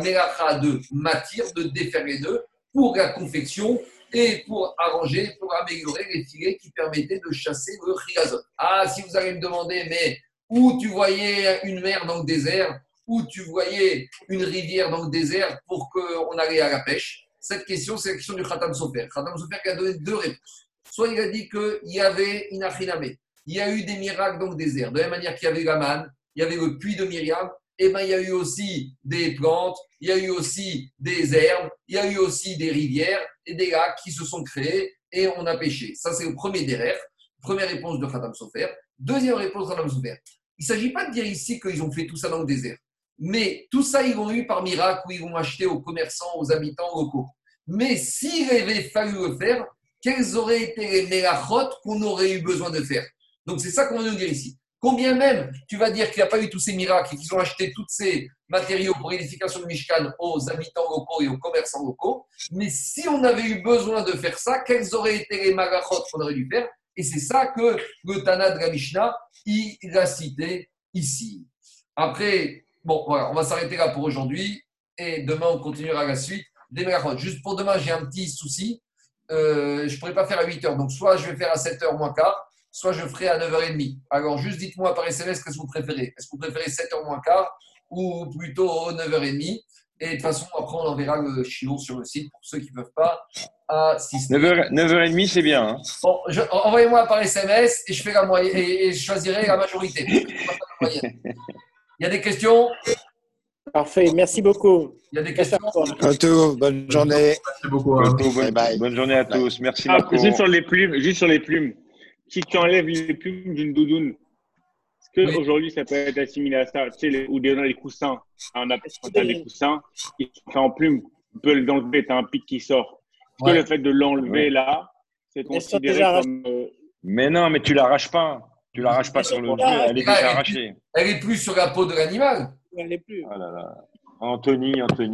A: de matière de défaire les nœuds pour la confection et pour arranger, pour améliorer les filets qui permettaient de chasser le chiazot. Ah, si vous allez me demander, mais où tu voyais une mer dans le désert, où tu voyais une rivière dans le désert pour qu'on allait à la pêche Cette question, c'est la question du Khatam Sofer. Khatam Sofer qui a donné deux réponses. Soit il a dit qu'il y avait une achiname, il y a eu des miracles dans le désert. De la même manière qu'il y avait la manne, il y avait le puits de Myriam, eh ben, il y a eu aussi des plantes, il y a eu aussi des herbes, il y a eu aussi des rivières et des lacs qui se sont créés et on a pêché. Ça, c'est le premier derrière. Première réponse de Khatam Sofer. Deuxième réponse de Khatam Sofer. Il ne s'agit pas de dire ici qu'ils ont fait tout ça dans le désert. Mais tout ça, ils l'ont eu par miracle ou ils vont acheter aux commerçants, aux habitants locaux. Mais s'il avait fallu le faire, quels auraient été les mélachot qu'on aurait eu besoin de faire? Donc c'est ça qu'on veut nous dire ici. Combien même tu vas dire qu'il n'y a pas eu tous ces miracles et qu'ils ont acheté tous ces matériaux pour l'édification de Mishkan aux habitants locaux et aux commerçants locaux, mais si on avait eu besoin de faire ça, quels auraient été les malachot qu'on aurait dû faire? Et c'est ça que le Tana Mishnah, il a cité ici. Après, bon, voilà, on va s'arrêter là pour aujourd'hui et demain on continuera la suite des Juste pour demain, j'ai un petit souci. Euh, je ne pourrais pas faire à 8 h Donc, soit je vais faire à 7 h moins quart, soit je ferai à 9h30. Alors, juste dites-moi par SMS qu'est-ce que vous préférez? Est-ce que vous préférez 7 h moins quart ou plutôt 9h30 Et de toute façon, après, on enverra le chiot sur le site pour ceux qui ne peuvent pas à 6
B: h 9h30, c'est bien. Hein.
A: bon, envoyez-moi par SMS et je, fais la moyenne, et, je choisirai la majorité. Il y a des questions?
C: Parfait, merci beaucoup.
A: Il y a des questions?
H: tout, bonne journée.
B: Merci beaucoup. Hein. bonne, journée à tous. Merci ah,
F: Juste sur les plumes, juste sur les plumes. Si tu enlèves les plumes d'une doudoune, est-ce qu'aujourd'hui ça peut être assimilé à ça Tu sais, ou dans les coussins, on a, quand des coussins, qui sont en plume, tu peux l'enlever, tu as un pic qui sort. Est-ce que le fait de l'enlever là, c'est considéré comme. Euh,
B: mais non, mais tu l'arraches pas. Tu l'arraches pas sur le dos, elle est déjà arrachée.
A: Elle est plus sur la peau de l'animal
C: elle n'est plus.
B: Oh là là. Anthony, Anthony.